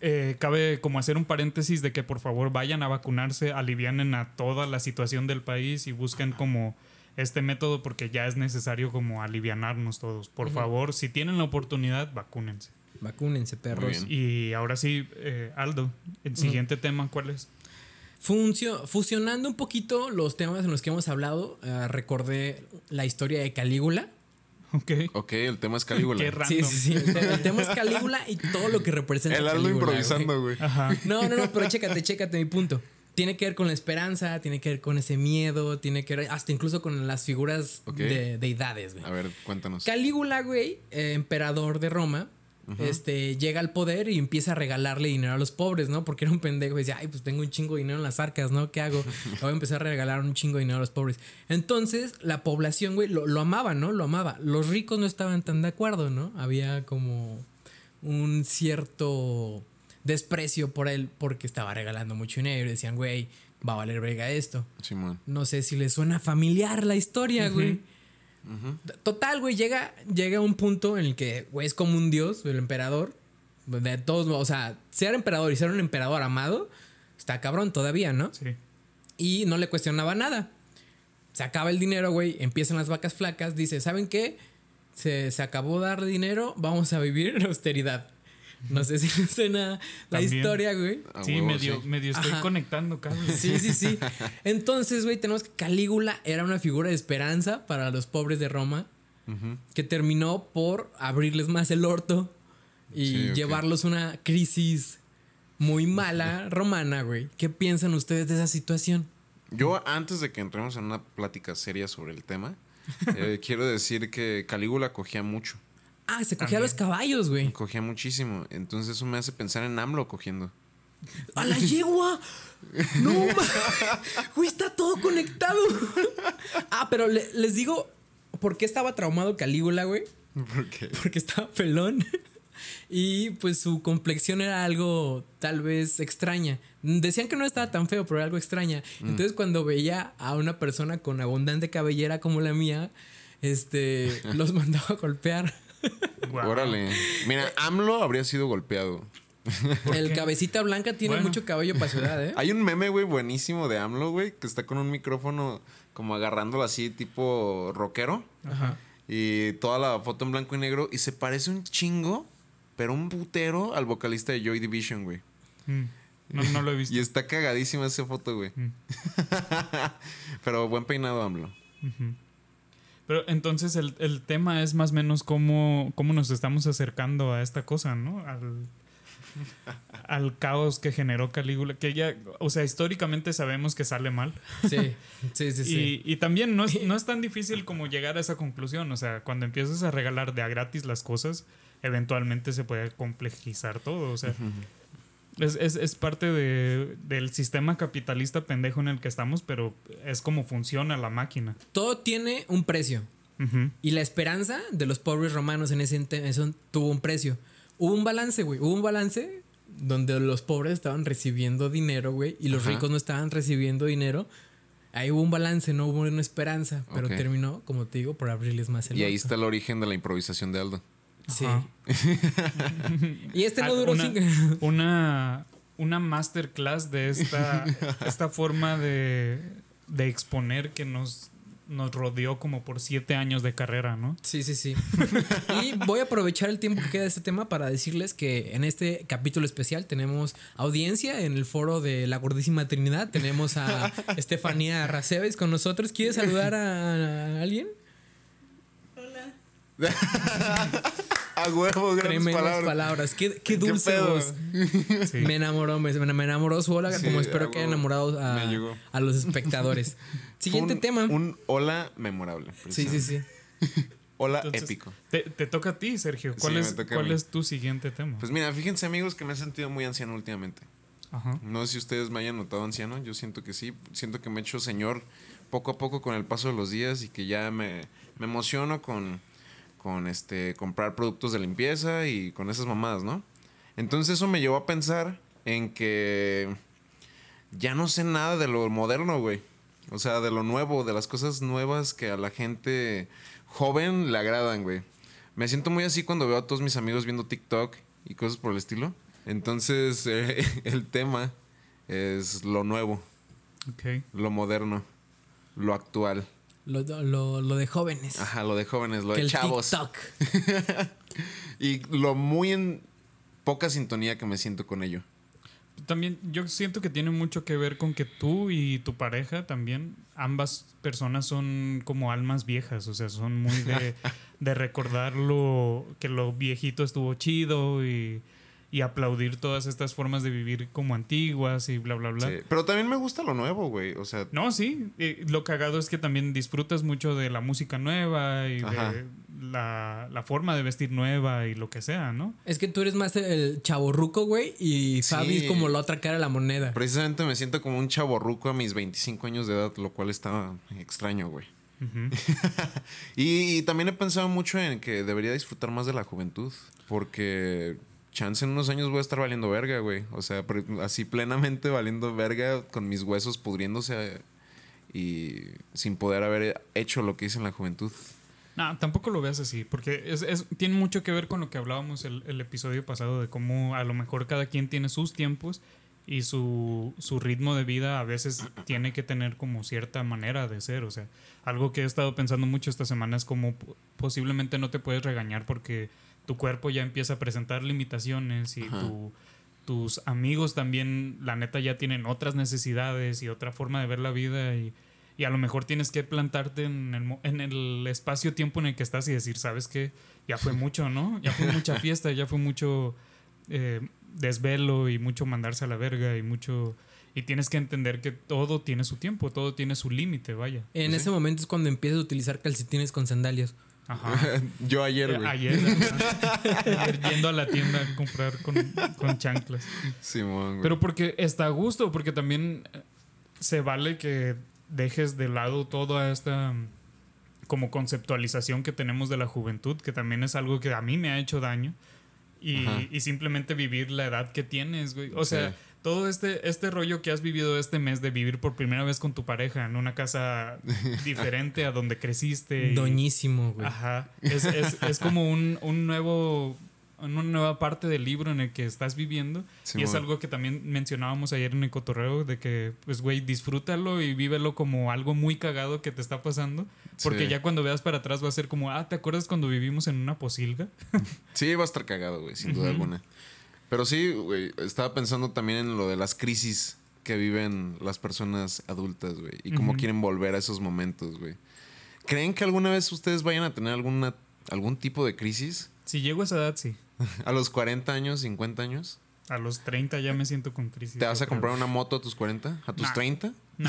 [SPEAKER 2] eh, cabe como hacer un paréntesis de que por favor vayan a vacunarse, alivianen a toda la situación del país y busquen como este método porque ya es necesario como alivianarnos todos. Por favor, si tienen la oportunidad, vacúnense.
[SPEAKER 1] Vacúnense, perros.
[SPEAKER 2] Y ahora sí, eh, Aldo, el siguiente tema, ¿cuál es?
[SPEAKER 1] Funcio- fusionando un poquito los temas en los que hemos hablado, eh, recordé la historia de Calígula.
[SPEAKER 2] Ok.
[SPEAKER 3] Ok, el tema es Calígula.
[SPEAKER 2] Qué raro.
[SPEAKER 1] Sí, sí, sí. El, te- el tema es Calígula y todo lo que representa.
[SPEAKER 3] El Aldo
[SPEAKER 1] Calígula,
[SPEAKER 3] improvisando, güey.
[SPEAKER 2] Ajá.
[SPEAKER 1] No, no, no, pero chécate, chécate mi punto. Tiene que ver con la esperanza, tiene que ver con ese miedo, tiene que ver hasta incluso con las figuras de deidades, güey.
[SPEAKER 3] A ver, cuéntanos.
[SPEAKER 1] Calígula, güey, eh, emperador de Roma, este, llega al poder y empieza a regalarle dinero a los pobres, ¿no? Porque era un pendejo y decía, ay, pues tengo un chingo de dinero en las arcas, ¿no? ¿Qué hago? Le [LAUGHS] voy a empezar a regalar un chingo de dinero a los pobres. Entonces, la población, güey, lo, lo amaba, ¿no? Lo amaba. Los ricos no estaban tan de acuerdo, ¿no? Había como un cierto desprecio por él porque estaba regalando mucho dinero y decían, güey, va a valer verga esto. No sé si le suena familiar la historia, güey. Total, güey, llega, llega un punto en el que, güey, es como un dios, el emperador. De todos, modos, o sea, ser emperador y ser un emperador amado, está cabrón todavía, ¿no?
[SPEAKER 2] Sí.
[SPEAKER 1] Y no le cuestionaba nada. Se acaba el dinero, güey, empiezan las vacas flacas, dice, ¿saben qué? Se, se acabó darle dinero, vamos a vivir en austeridad. No sé si [LAUGHS] suena la
[SPEAKER 2] También.
[SPEAKER 1] historia, güey.
[SPEAKER 2] Sí,
[SPEAKER 3] huevo,
[SPEAKER 2] medio,
[SPEAKER 3] sí.
[SPEAKER 2] medio estoy
[SPEAKER 1] Ajá.
[SPEAKER 2] conectando, cabrón. [LAUGHS]
[SPEAKER 1] Sí, sí, sí. [LAUGHS] Entonces, güey, tenemos que Calígula era una figura de esperanza para los pobres de Roma que terminó por abrirles más el orto y
[SPEAKER 3] Sí,
[SPEAKER 1] llevarlos a una crisis muy mala romana, güey. ¿Qué piensan ustedes de esa situación?
[SPEAKER 3] Yo, antes de que entremos en una plática seria sobre el tema, eh, quiero decir que Calígula cogía mucho.
[SPEAKER 1] Ah, se cogía a los caballos, güey.
[SPEAKER 3] Cogía muchísimo. Entonces eso me hace pensar en AMLO cogiendo.
[SPEAKER 1] ¡A la yegua! ¡No! [LAUGHS] Güey, está todo conectado. ah, pero le- les digo, ¿por qué estaba traumado Calígula, güey?
[SPEAKER 3] ¿Por qué?
[SPEAKER 1] porque estaba pelón y pues su complexión era algo tal vez extraña. Decían que no estaba tan feo, pero era algo extraña. Entonces cuando veía a una persona con abundante cabellera como la mía, este, [LAUGHS] los mandaba a golpear.
[SPEAKER 3] Órale. Mira, AMLO habría sido golpeado.
[SPEAKER 1] El
[SPEAKER 2] qué?
[SPEAKER 1] cabecita blanca tiene
[SPEAKER 2] Bueno.
[SPEAKER 1] mucho cabello para su edad, ¿eh?
[SPEAKER 3] Hay un meme, güey, buenísimo de AMLO, güey, que está con un micrófono como agarrándolo así, tipo rockero.
[SPEAKER 1] Ajá.
[SPEAKER 3] Y toda la foto en blanco y negro. Y se parece un chingo, pero un putero al vocalista de Joy Division, güey.
[SPEAKER 2] Mm. No, no lo he visto. [LAUGHS]
[SPEAKER 3] Y está cagadísima esa foto, güey.
[SPEAKER 2] Mm. [LAUGHS]
[SPEAKER 3] pero buen peinado, AMLO.
[SPEAKER 2] Ujú. Pero entonces el, el tema es más o menos cómo, cómo nos estamos acercando a esta cosa, ¿no? Al, al caos que generó Calígula, que ya, o sea, históricamente sabemos que sale mal.
[SPEAKER 1] Sí, sí, sí, sí.
[SPEAKER 2] Y, y también no es, [LAUGHS] no es tan difícil como llegar a esa conclusión. O sea, cuando empiezas a regalar de a gratis las cosas, eventualmente se puede complejizar todo. O sea, es, es- es parte de- del sistema capitalista pendejo en el que estamos, pero es como funciona la máquina.
[SPEAKER 1] Todo tiene un precio. Y la esperanza de los pobres romanos en ese eso tuvo un precio. Hubo un balance, güey. Hubo un balance donde los pobres estaban recibiendo dinero, güey, y los
[SPEAKER 3] Ajá.
[SPEAKER 1] ricos no estaban recibiendo dinero. Ahí hubo un balance, no hubo una esperanza, pero
[SPEAKER 3] Ok.
[SPEAKER 1] terminó, como te digo, por abrirles más el
[SPEAKER 3] Y ahí está el origen de la improvisación de Aldo.
[SPEAKER 1] Sí. [LAUGHS] Y este no duró
[SPEAKER 2] una,
[SPEAKER 1] cinco. [LAUGHS]
[SPEAKER 2] una, una masterclass de esta, esta forma de, de exponer que nos, nos rodeó como por siete años de carrera, ¿no?
[SPEAKER 1] Sí, sí, sí. Y voy a aprovechar el tiempo que queda de este tema para decirles que en este capítulo especial tenemos audiencia en el foro de la Gordísima Trinidad. Tenemos a [LAUGHS] Estefanía Raceves con nosotros. ¿Quieres saludar a, a alguien?
[SPEAKER 3] A huevo, grandes
[SPEAKER 1] Tremendas palabras.
[SPEAKER 3] palabras.
[SPEAKER 1] Qué, qué dulce
[SPEAKER 3] pedo?
[SPEAKER 1] voz.
[SPEAKER 2] Sí.
[SPEAKER 1] Me enamoró, me, me enamoró su hola,
[SPEAKER 3] Sí,
[SPEAKER 1] como espero que haya enamorado a, los espectadores. [LAUGHS] Siguiente
[SPEAKER 3] un-
[SPEAKER 1] tema.
[SPEAKER 3] Un hola memorable.
[SPEAKER 1] sí, sí, sí.
[SPEAKER 3] Hola
[SPEAKER 2] Entonces,
[SPEAKER 3] épico.
[SPEAKER 2] Te, te toca a ti, Sergio. ¿Cuál,
[SPEAKER 3] Sí,
[SPEAKER 2] es,
[SPEAKER 3] toca a
[SPEAKER 2] ¿cuál
[SPEAKER 3] mí.
[SPEAKER 2] es tu siguiente tema?
[SPEAKER 3] Pues mira, fíjense amigos que me he sentido muy anciano últimamente.
[SPEAKER 2] Ajá.
[SPEAKER 3] No sé si ustedes me hayan notado anciano, yo siento que sí, siento que me he hecho señor poco a poco con el paso de los días y que ya me, me emociono con, con este comprar productos de limpieza y con esas mamadas, ¿no? Entonces eso me llevó a pensar en que ya no sé nada de lo moderno, güey. O sea, de lo nuevo, de las cosas nuevas que a la gente joven le agradan, güey. Me siento muy así cuando veo a todos mis amigos viendo TikTok y cosas por el estilo. Entonces, eh, [LAUGHS] el tema es lo nuevo, lo moderno, lo actual.
[SPEAKER 1] Lo, lo- lo de jóvenes.
[SPEAKER 3] Ajá, lo de jóvenes, lo
[SPEAKER 1] que
[SPEAKER 3] de
[SPEAKER 1] el
[SPEAKER 3] chavos.
[SPEAKER 1] TikTok. [LAUGHS]
[SPEAKER 3] Y lo muy en poca sintonía que me siento con ello.
[SPEAKER 2] También yo siento que tiene mucho que ver con que tú y tu pareja también, ambas personas son como almas viejas, o sea, son muy de, [LAUGHS] de recordar lo, que lo viejito estuvo chido y, y aplaudir todas estas formas de vivir como antiguas y bla, bla, bla.
[SPEAKER 3] Sí, Pero también me gusta lo nuevo, güey. O sea,
[SPEAKER 2] No, sí, eh, lo cagado es que también disfrutas mucho de la música nueva y
[SPEAKER 3] Ajá.
[SPEAKER 2] de la, la forma de vestir nueva y lo que sea, ¿no?
[SPEAKER 1] Es que tú eres más el chaborruco, güey, y
[SPEAKER 3] Sí.
[SPEAKER 1] Fabi es como la otra cara de la moneda.
[SPEAKER 3] precisamente me siento como un chaborruco a mis 25 años de edad, lo cual está extraño, güey. [LAUGHS] Y también he pensado mucho en que debería disfrutar más de la juventud. Porque chance en unos años voy a estar valiendo verga, güey. O sea, así plenamente valiendo verga con mis huesos pudriéndose y sin poder haber hecho lo que hice en la juventud.
[SPEAKER 2] No, tampoco lo veas así, porque tiene mucho que ver con lo que hablábamos el, el episodio pasado, de cómo a lo mejor cada quien tiene sus tiempos y su, su ritmo de vida a veces tiene que tener como cierta manera de ser. O sea, algo que he estado pensando mucho esta semana es como po- posiblemente no te puedes regañar porque tu cuerpo ya empieza a presentar limitaciones y tu- tus amigos también, la neta, ya tienen otras necesidades y otra forma de ver la vida y, y a lo mejor tienes que plantarte en el, mo- en el espacio-tiempo en el que estás y decir, ¿sabes qué? Ya fue [LAUGHS] mucho, ¿no? Ya fue mucha fiesta, ya fue mucho eh, desvelo y mucho mandarse a la verga y mucho... Y tienes que entender que todo tiene su tiempo, todo tiene su límite, vaya.
[SPEAKER 1] En
[SPEAKER 3] Pues
[SPEAKER 1] ese momento es cuando empiezas a utilizar calcetines con sandalias.
[SPEAKER 2] Ajá. [LAUGHS]
[SPEAKER 3] Yo ayer,
[SPEAKER 2] Eh,
[SPEAKER 3] güey.
[SPEAKER 2] Ayer. [LAUGHS] Ayer yendo a la tienda a comprar con, con chanclas.
[SPEAKER 3] Simón, güey.
[SPEAKER 2] Pero porque está a gusto, porque también eh, se vale que dejes de lado toda esta mm, como conceptualización que tenemos de la juventud, que también es algo que a mí me ha hecho daño. Y, y simplemente vivir la edad que tienes, güey. O
[SPEAKER 3] Sí.
[SPEAKER 2] Todo este, este rollo que has vivido este mes de vivir por primera vez con tu pareja en una casa [LAUGHS] diferente a donde creciste. y-
[SPEAKER 1] Doñísimo, güey.
[SPEAKER 2] Ajá. Es, es- es como un, un nuevo una nueva parte del libro en el que estás viviendo. y es algo que también mencionábamos ayer en el cotorreo, de que, pues, güey, disfrútalo y vívelo como algo muy cagado que te está pasando. Porque
[SPEAKER 3] Sí.
[SPEAKER 2] ya cuando veas para atrás va a ser como, ah, ¿te acuerdas cuando vivimos en una posilga? [LAUGHS]
[SPEAKER 3] Sí, va a estar cagado, güey, sin duda alguna. Pero sí, güey, estaba pensando también en lo de las crisis que viven las personas adultas, güey, y cómo quieren volver a esos momentos, güey. ¿Creen que alguna vez ustedes vayan a tener alguna, algún tipo de crisis?
[SPEAKER 2] Si llego a esa edad, sí. [LAUGHS]
[SPEAKER 3] ¿A los 40 años, 50 años?
[SPEAKER 2] A los 30 ya me siento con crisis.
[SPEAKER 3] ¿Te vas a comprar una moto a tus 40? ¿A tus
[SPEAKER 2] Nah.
[SPEAKER 3] 30? [LAUGHS]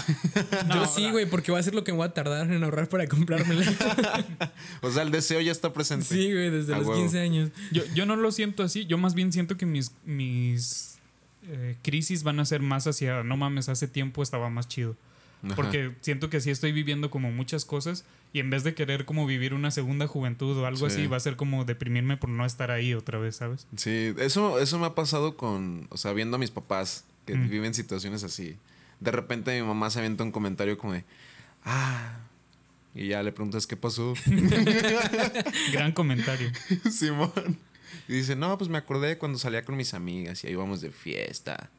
[SPEAKER 2] No,
[SPEAKER 1] Yo sí, güey, porque va a ser lo que me voy a tardar en ahorrar para comprármela. [LAUGHS]
[SPEAKER 3] O sea, el deseo ya está presente.
[SPEAKER 1] sí, güey, desde
[SPEAKER 3] A
[SPEAKER 1] los
[SPEAKER 3] huevo.
[SPEAKER 1] 15 años.
[SPEAKER 2] Yo, yo no lo siento así, yo más bien siento que mis, mis eh, crisis van a ser más hacia, no mames, hace tiempo estaba más chido.
[SPEAKER 3] Ajá.
[SPEAKER 2] Porque siento que sí estoy viviendo como muchas cosas y en vez de querer como vivir una segunda juventud o algo
[SPEAKER 3] Sí.
[SPEAKER 2] así, va a ser como deprimirme por no estar ahí otra vez, ¿sabes?
[SPEAKER 3] Sí, eso, eso me ha pasado con, o sea, viendo a mis papás que
[SPEAKER 2] Mm.
[SPEAKER 3] viven situaciones así. De repente mi mamá se avienta un comentario como de, ah, y ya le preguntas qué pasó. [LAUGHS]
[SPEAKER 2] Gran comentario. [LAUGHS]
[SPEAKER 3] Simón. Y dice, no, pues me acordé cuando salía con mis amigas y ahí íbamos de fiesta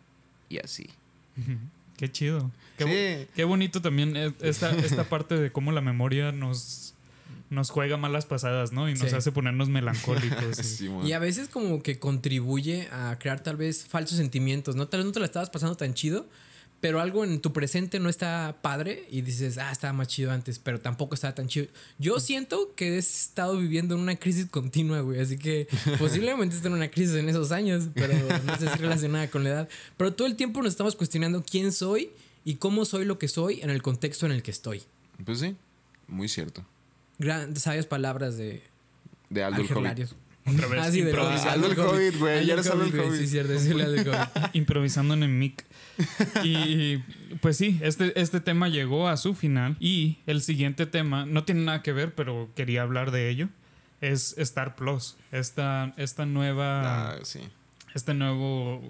[SPEAKER 3] y así.
[SPEAKER 2] Qué chido. Qué, qué bonito también es- esta, esta parte de cómo la memoria nos, nos juega malas pasadas, ¿no? Y nos
[SPEAKER 1] Sí.
[SPEAKER 2] hace ponernos melancólicos. [LAUGHS] Y
[SPEAKER 1] a veces como que contribuye a crear tal vez falsos sentimientos, ¿no? Tal vez no te la estabas pasando tan chido, pero algo en tu presente no está padre y dices, ah, estaba más chido antes, pero tampoco estaba tan chido. Yo siento que he estado viviendo en una crisis continua, güey, así que [LAUGHS] posiblemente esté en una crisis en esos años, pero no sé si relacionada con la edad. Pero todo el tiempo nos estamos cuestionando quién soy y cómo soy lo que soy en el contexto en el que estoy.
[SPEAKER 3] Pues sí, muy cierto.
[SPEAKER 1] Gran, sabias palabras de
[SPEAKER 3] De Aldo el
[SPEAKER 1] Ángel
[SPEAKER 3] Hobbit.
[SPEAKER 2] Otra vez
[SPEAKER 1] Ah, sí,
[SPEAKER 2] improvisando,
[SPEAKER 3] el Hobbit, güey, ya eres.
[SPEAKER 1] Sí, cierto, Hobbit. [LAUGHS]
[SPEAKER 2] improvisando en el mic. Y pues sí, este, este tema llegó a su final. Y el siguiente tema, no tiene nada que ver, pero quería hablar de ello. Es Star Plus. Esta, esta nueva.
[SPEAKER 3] Ah, sí.
[SPEAKER 2] Este nuevo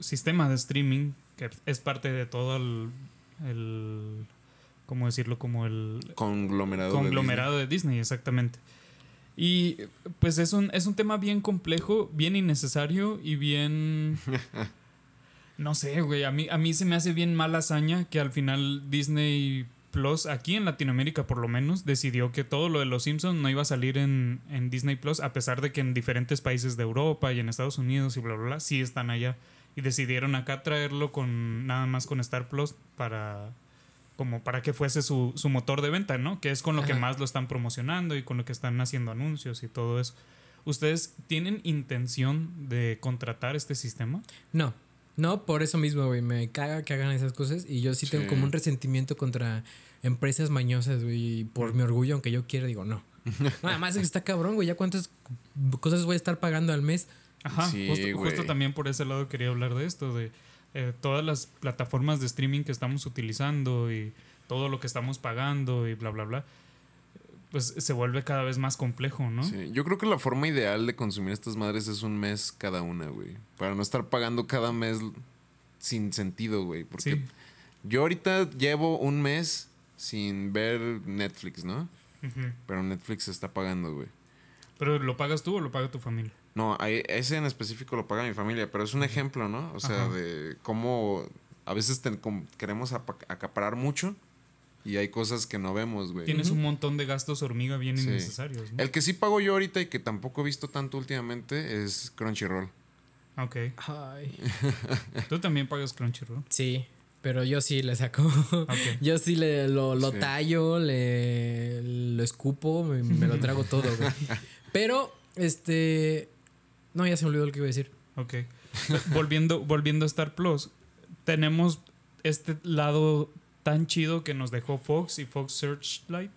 [SPEAKER 2] sistema de streaming. Que es parte de todo el. el ¿Cómo decirlo? Como el
[SPEAKER 3] Conglomerado. de
[SPEAKER 2] conglomerado de Disney, exactamente. Y pues es un, es un tema bien complejo, bien innecesario y bien... [LAUGHS] no sé, güey, a mí, a mí se me hace bien mala hazaña que al final Disney Plus, aquí en Latinoamérica por lo menos, decidió que todo lo de los Simpsons no iba a salir en, en Disney Plus, a pesar de que en diferentes países de Europa y en Estados Unidos y bla, bla, bla, sí están allá. Y decidieron acá traerlo con nada más con Star Plus para como para que fuese su, su motor de venta, ¿no? Que es con lo que
[SPEAKER 1] Ajá.
[SPEAKER 2] más lo están promocionando y con lo que están haciendo anuncios y todo eso. ¿Ustedes tienen intención de contratar este sistema?
[SPEAKER 1] No, no, por eso mismo, güey. Me caga que hagan esas cosas. Y yo sí, tengo
[SPEAKER 3] Sí.
[SPEAKER 1] como un resentimiento contra empresas mañosas, güey. Y por mi orgullo, aunque yo quiera, digo, no. [LAUGHS] No, Además, está cabrón, güey. Ya cuántas cosas voy a estar pagando al mes.
[SPEAKER 2] Ajá,
[SPEAKER 3] Sí,
[SPEAKER 2] justo,
[SPEAKER 3] güey.
[SPEAKER 2] justo también por ese lado quería hablar de esto, de eh, todas las plataformas de streaming que estamos utilizando y todo lo que estamos pagando y bla, bla, bla. Pues se vuelve cada vez más complejo, ¿no?
[SPEAKER 3] Sí, yo creo que la forma ideal de consumir estas madres es un mes cada una, güey. Para no estar pagando cada mes sin sentido, güey. Porque
[SPEAKER 2] Sí.
[SPEAKER 3] yo ahorita llevo un mes sin ver Netflix, ¿no? Pero Netflix se está pagando, güey.
[SPEAKER 2] Pero ¿lo pagas tú o lo paga tu familia?
[SPEAKER 3] No, ahí- ese en específico lo paga mi familia, pero es un ejemplo, ¿no? O sea,
[SPEAKER 2] Ajá.
[SPEAKER 3] de cómo a veces te- queremos apa- acaparar mucho y hay cosas que no vemos, güey.
[SPEAKER 2] Tienes un montón de gastos hormiga bien
[SPEAKER 3] Sí.
[SPEAKER 2] innecesarios, ¿no?
[SPEAKER 3] El que sí pago yo ahorita y que tampoco he visto tanto últimamente es Crunchyroll.
[SPEAKER 2] Ok.
[SPEAKER 1] Ay. [LAUGHS]
[SPEAKER 2] Tú también pagas Crunchyroll.
[SPEAKER 1] Sí, pero yo sí le saco.
[SPEAKER 2] Ok. [LAUGHS]
[SPEAKER 1] Yo sí le, lo, lo
[SPEAKER 3] Sí.
[SPEAKER 1] tallo, le lo escupo, me, me lo trago todo, güey. [LAUGHS] Pero, este. No, ya se me olvidó lo que iba a decir.
[SPEAKER 2] Ok. [LAUGHS] volviendo, volviendo a Star Plus, tenemos este lado tan chido que nos dejó Fox y Fox Searchlight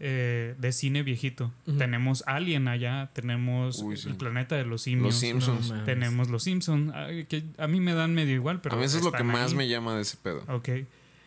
[SPEAKER 2] eh, de cine viejito. Tenemos Alien allá, tenemos
[SPEAKER 3] Uy, sí.
[SPEAKER 2] el planeta de los simios.
[SPEAKER 3] Los Simpsons.
[SPEAKER 1] No.
[SPEAKER 2] Tenemos los Simpsons, que a mí me dan medio igual, pero
[SPEAKER 3] a mí eso es lo que más
[SPEAKER 2] ahí.
[SPEAKER 3] me llama de ese pedo.
[SPEAKER 2] Ok.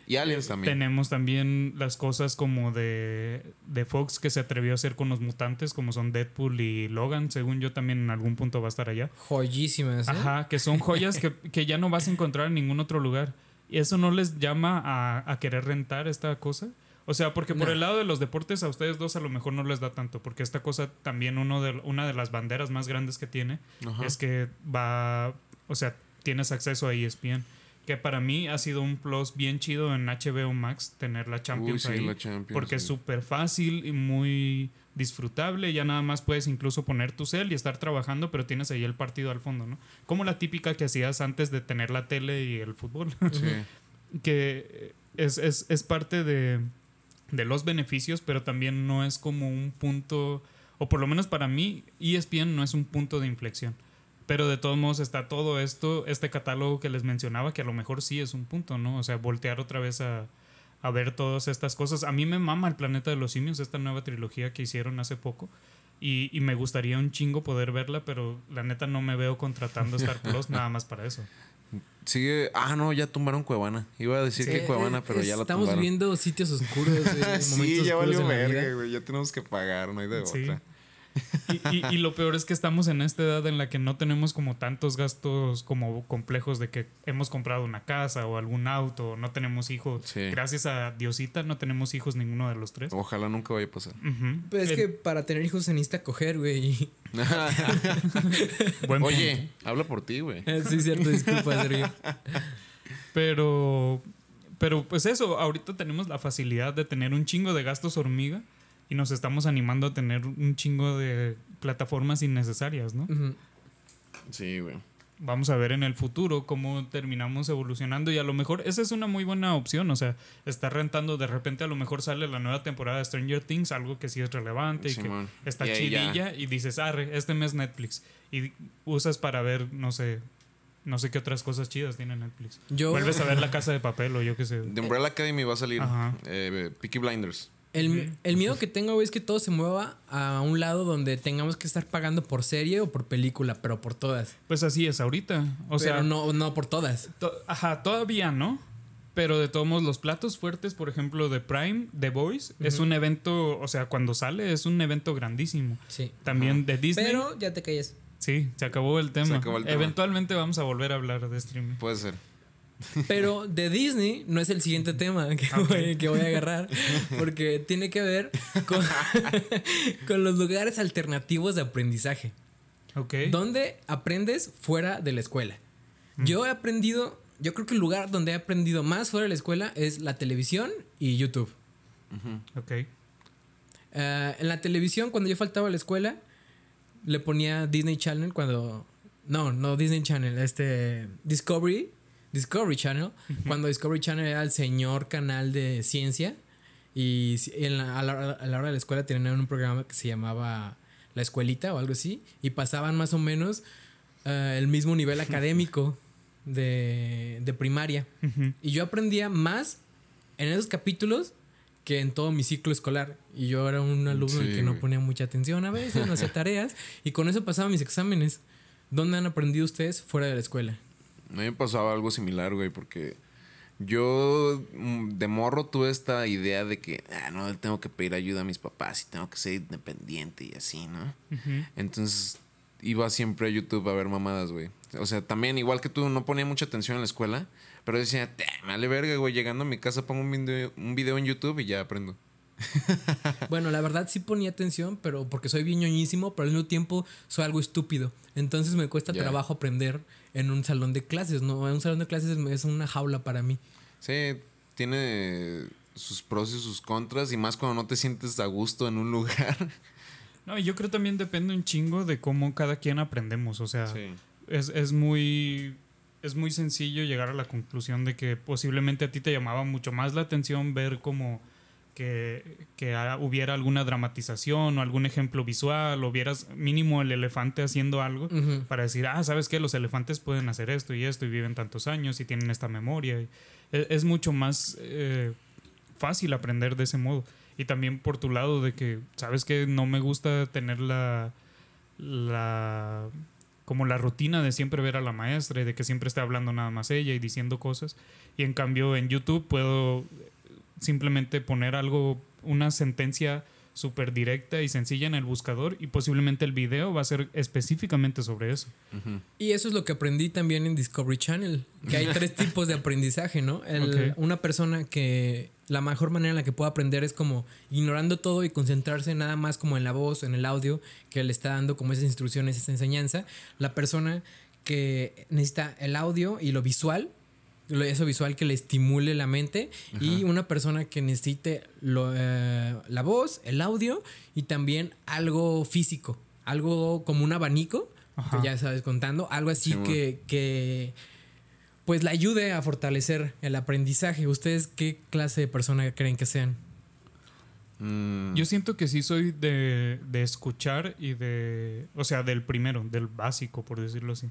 [SPEAKER 3] Y Aliens también.
[SPEAKER 2] Tenemos también las cosas como de, de Fox que se atrevió a hacer con los mutantes, como son Deadpool y Logan, según yo también en algún punto va a estar allá.
[SPEAKER 1] Joyísimas, ¿eh?
[SPEAKER 2] Ajá, que son joyas que, que ya no vas a encontrar en ningún otro lugar. ¿Y eso no les llama a, a querer rentar esta cosa? O sea, porque por
[SPEAKER 1] No.
[SPEAKER 2] el lado de los deportes a ustedes dos a lo mejor no les da tanto, porque esta cosa también uno de, una de las banderas más grandes que tiene
[SPEAKER 3] Ajá.
[SPEAKER 2] es que va, o sea, tienes acceso a ESPN, que para mí ha sido un plus bien chido en HBO Max tener la
[SPEAKER 3] Uy,
[SPEAKER 2] Champions
[SPEAKER 3] sí,
[SPEAKER 2] ahí,
[SPEAKER 3] la Champions.
[SPEAKER 2] porque es súper fácil y muy disfrutable, ya nada más puedes incluso poner tu cel y estar trabajando, pero tienes ahí el partido al fondo, ¿no? Como la típica que hacías antes de tener la tele y el fútbol. [LAUGHS]
[SPEAKER 3] Sí. [LAUGHS]
[SPEAKER 2] que es, es, es parte de, de los beneficios, pero también no es como un punto, o por lo menos para mí, ESPN no es un punto de inflexión. Pero de todos modos está todo esto, este catálogo que les mencionaba, que a lo mejor sí es un punto, ¿no? O sea, voltear otra vez a, a ver todas estas cosas. A mí me mama el planeta de los simios, esta nueva trilogía que hicieron hace poco. Y, y me gustaría un chingo poder verla, pero la neta no me veo contratando Star Plus [LAUGHS] nada más para eso.
[SPEAKER 3] Sigue. Ah, no, ya tumbaron Cuevana. Iba a decir que
[SPEAKER 1] Eh,
[SPEAKER 3] Cuevana, pero ya la
[SPEAKER 1] Estamos
[SPEAKER 3] tumbaron.
[SPEAKER 1] viendo sitios oscuros, güey, [LAUGHS]
[SPEAKER 3] sí,
[SPEAKER 1] momentos
[SPEAKER 3] ya valió verga, güey. Ya tenemos que pagar, no hay de
[SPEAKER 2] Sí.
[SPEAKER 3] otra.
[SPEAKER 2] Y, y- y lo peor es que estamos en esta edad en la que no tenemos como tantos gastos como complejos de que hemos comprado una casa o algún auto, o no tenemos hijos.
[SPEAKER 3] Sí.
[SPEAKER 2] Gracias a Diosita no tenemos hijos ninguno de los tres.
[SPEAKER 3] Ojalá nunca vaya a pasar.
[SPEAKER 1] Pues es
[SPEAKER 2] Eh,
[SPEAKER 1] que para tener hijos se necesita coger, güey. [LAUGHS]
[SPEAKER 3] Oye, habla por ti, güey.
[SPEAKER 1] sí, cierto, disculpa, Sergio.
[SPEAKER 2] Pero, pero pues eso, ahorita tenemos la facilidad de tener un chingo de gastos hormiga y nos estamos animando a tener un chingo de plataformas innecesarias, ¿no?
[SPEAKER 3] Sí, güey.
[SPEAKER 2] Vamos a ver en el futuro cómo terminamos evolucionando y a lo mejor esa es una muy buena opción, o sea, estar rentando, de repente a lo mejor sale la nueva temporada de Stranger Things, algo que sí es relevante y que está chidilla y dices, arre, este mes Netflix y usas para ver, no sé, no sé qué otras cosas chidas tiene Netflix.
[SPEAKER 1] Yo,
[SPEAKER 2] Vuelves a ver La Casa de Papel o yo qué sé.
[SPEAKER 3] The Umbrella Academy va a salir.
[SPEAKER 2] Ajá.
[SPEAKER 3] Eh, Peaky Blinders.
[SPEAKER 1] El, el miedo que tengo, güey, es que todo se mueva a un lado donde tengamos que estar pagando por serie o por película, pero por todas.
[SPEAKER 2] Pues así es ahorita, o
[SPEAKER 1] O
[SPEAKER 2] sea,
[SPEAKER 1] no, no por todas.
[SPEAKER 2] To- Ajá, todavía no. Pero de todos modos, los platos fuertes, por ejemplo, de Prime, The Voice, es un evento, o sea, cuando sale es un evento grandísimo.
[SPEAKER 1] Sí.
[SPEAKER 2] También de Disney.
[SPEAKER 1] Pero ya te calles.
[SPEAKER 2] sí, se acabó el tema.
[SPEAKER 3] Se acabó el tema.
[SPEAKER 2] Eventualmente vamos a volver a hablar de streaming.
[SPEAKER 3] Puede ser. [LAUGHS]
[SPEAKER 1] Pero de Disney no es el siguiente tema que, voy, que voy a agarrar, porque tiene que ver con, [LAUGHS] con los lugares alternativos de aprendizaje,
[SPEAKER 2] Ok.
[SPEAKER 1] donde aprendes fuera de la escuela. Yo he aprendido, yo creo que el lugar donde he aprendido más fuera de la escuela es la televisión y YouTube.
[SPEAKER 2] Ok.
[SPEAKER 1] Eh, en la televisión, cuando yo faltaba a la escuela, le ponía Disney Channel cuando. No, no Disney Channel, este. Discovery. Discovery Channel. Cuando Discovery Channel era el señor canal de ciencia. Y en la- a, la, hora- a la hora de la escuela tenían un programa que se llamaba La Escuelita o algo así. Y pasaban más o menos eh, el mismo nivel académico de, de primaria.
[SPEAKER 2] Ujú.
[SPEAKER 1] Y yo aprendía más en esos capítulos que en todo mi ciclo escolar. Y yo era un alumno
[SPEAKER 3] Sí,
[SPEAKER 1] que no ponía mucha atención a veces, no hacía [LAUGHS] tareas. Y con eso pasaba mis exámenes. ¿Dónde han aprendido ustedes fuera de la escuela?
[SPEAKER 3] A mí me pasaba algo similar, güey, porque yo mm, de morro tuve esta idea de que, ah, no, tengo que pedir ayuda a mis papás y tengo que ser independiente y así, ¿no? Entonces iba siempre a YouTube a ver mamadas, güey. O sea, también, igual que tú, no ponía mucha atención en la escuela, pero decía, "Te, me vale verga, güey, llegando a mi casa pongo un video, un video en YouTube y ya aprendo. [LAUGHS]
[SPEAKER 1] Bueno, la verdad sí ponía atención, pero porque soy bien ñoñísimo, pero al mismo tiempo soy algo estúpido. Entonces me cuesta trabajo aprender en un salón de clases, ¿no? En un salón de clases es una jaula para mí.
[SPEAKER 3] Sí, tiene sus pros y sus contras, y más cuando no te sientes a gusto en un lugar. [LAUGHS]
[SPEAKER 2] No, y yo creo también depende un chingo de cómo cada quien aprendemos. O sea,
[SPEAKER 3] Sí.
[SPEAKER 2] es, es muy es muy sencillo llegar a la conclusión de que posiblemente a ti te llamaba mucho más la atención ver como que, que hubiera alguna dramatización o algún ejemplo visual o vieras mínimo el elefante haciendo algo
[SPEAKER 1] Ujú.
[SPEAKER 2] para decir, ah, ¿sabes qué? Los elefantes pueden hacer esto y esto y viven tantos años y tienen esta memoria. Y es, es mucho más eh, fácil aprender de ese modo. Y también por tu lado de que, ¿sabes que No me gusta tener la, la como la rutina de siempre ver a la maestra y de que siempre esté hablando nada más ella y diciendo cosas. Y en cambio en YouTube puedo simplemente poner algo, una sentencia súper directa y sencilla en el buscador y posiblemente el video va a ser específicamente sobre eso.
[SPEAKER 1] Y eso es lo que aprendí también en Discovery Channel, que hay tres [LAUGHS] tipos de aprendizaje, ¿no? El-. Una persona que la mejor manera en la que puede aprender es como ignorando todo y concentrarse nada más como en la voz, en el audio, que le está dando como esas instrucciones, esa enseñanza. La persona que necesita el audio y lo visual, eso visual que le estimule la mente y una persona que necesite lo, eh, la voz, el audio y también algo físico, algo como un abanico,
[SPEAKER 2] Ajá.
[SPEAKER 1] que ya sabes contando, algo así
[SPEAKER 3] Sí,
[SPEAKER 1] que, que pues le ayude a fortalecer el aprendizaje. ¿Ustedes qué clase de persona creen que sean?
[SPEAKER 3] Mm,
[SPEAKER 2] Yo siento que sí soy de, de escuchar y de, o sea, del primero, del básico, por decirlo así.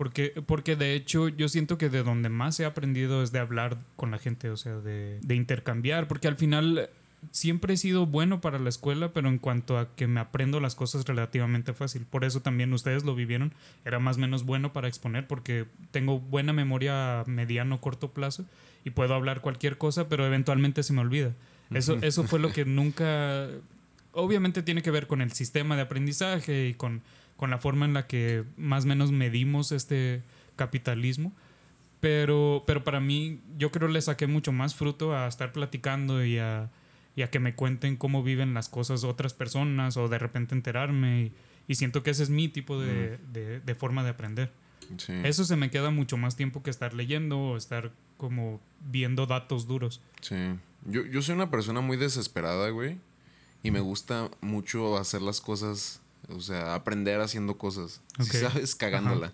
[SPEAKER 2] Porque, porque de hecho yo siento que de donde más he aprendido es de hablar con la gente, o sea, de, de intercambiar, porque al final siempre he sido bueno para la escuela, pero en cuanto a que me aprendo las cosas relativamente fácil. Por eso también ustedes lo vivieron, era más o menos bueno para exponer, porque tengo buena memoria a mediano corto plazo y puedo hablar cualquier cosa, pero eventualmente se me olvida. Eso, eso fue lo [LAUGHS] que nunca... Obviamente tiene que ver con el sistema de aprendizaje y con, con la forma en la que más o menos medimos este capitalismo. Pero, pero para mí, yo creo le saqué mucho más fruto a estar platicando y a, y a que me cuenten cómo viven las cosas otras personas o de repente enterarme. Y, y siento que ese es mi tipo de, de- de forma de aprender.
[SPEAKER 3] sí.
[SPEAKER 2] Eso se me queda mucho más tiempo que estar leyendo o estar como viendo datos duros.
[SPEAKER 3] Sí. Yo, yo soy una persona muy desesperada, güey. Y me gusta mucho hacer las cosas, o sea, aprender haciendo cosas.
[SPEAKER 2] Ok.
[SPEAKER 3] Si sabes, cagándola.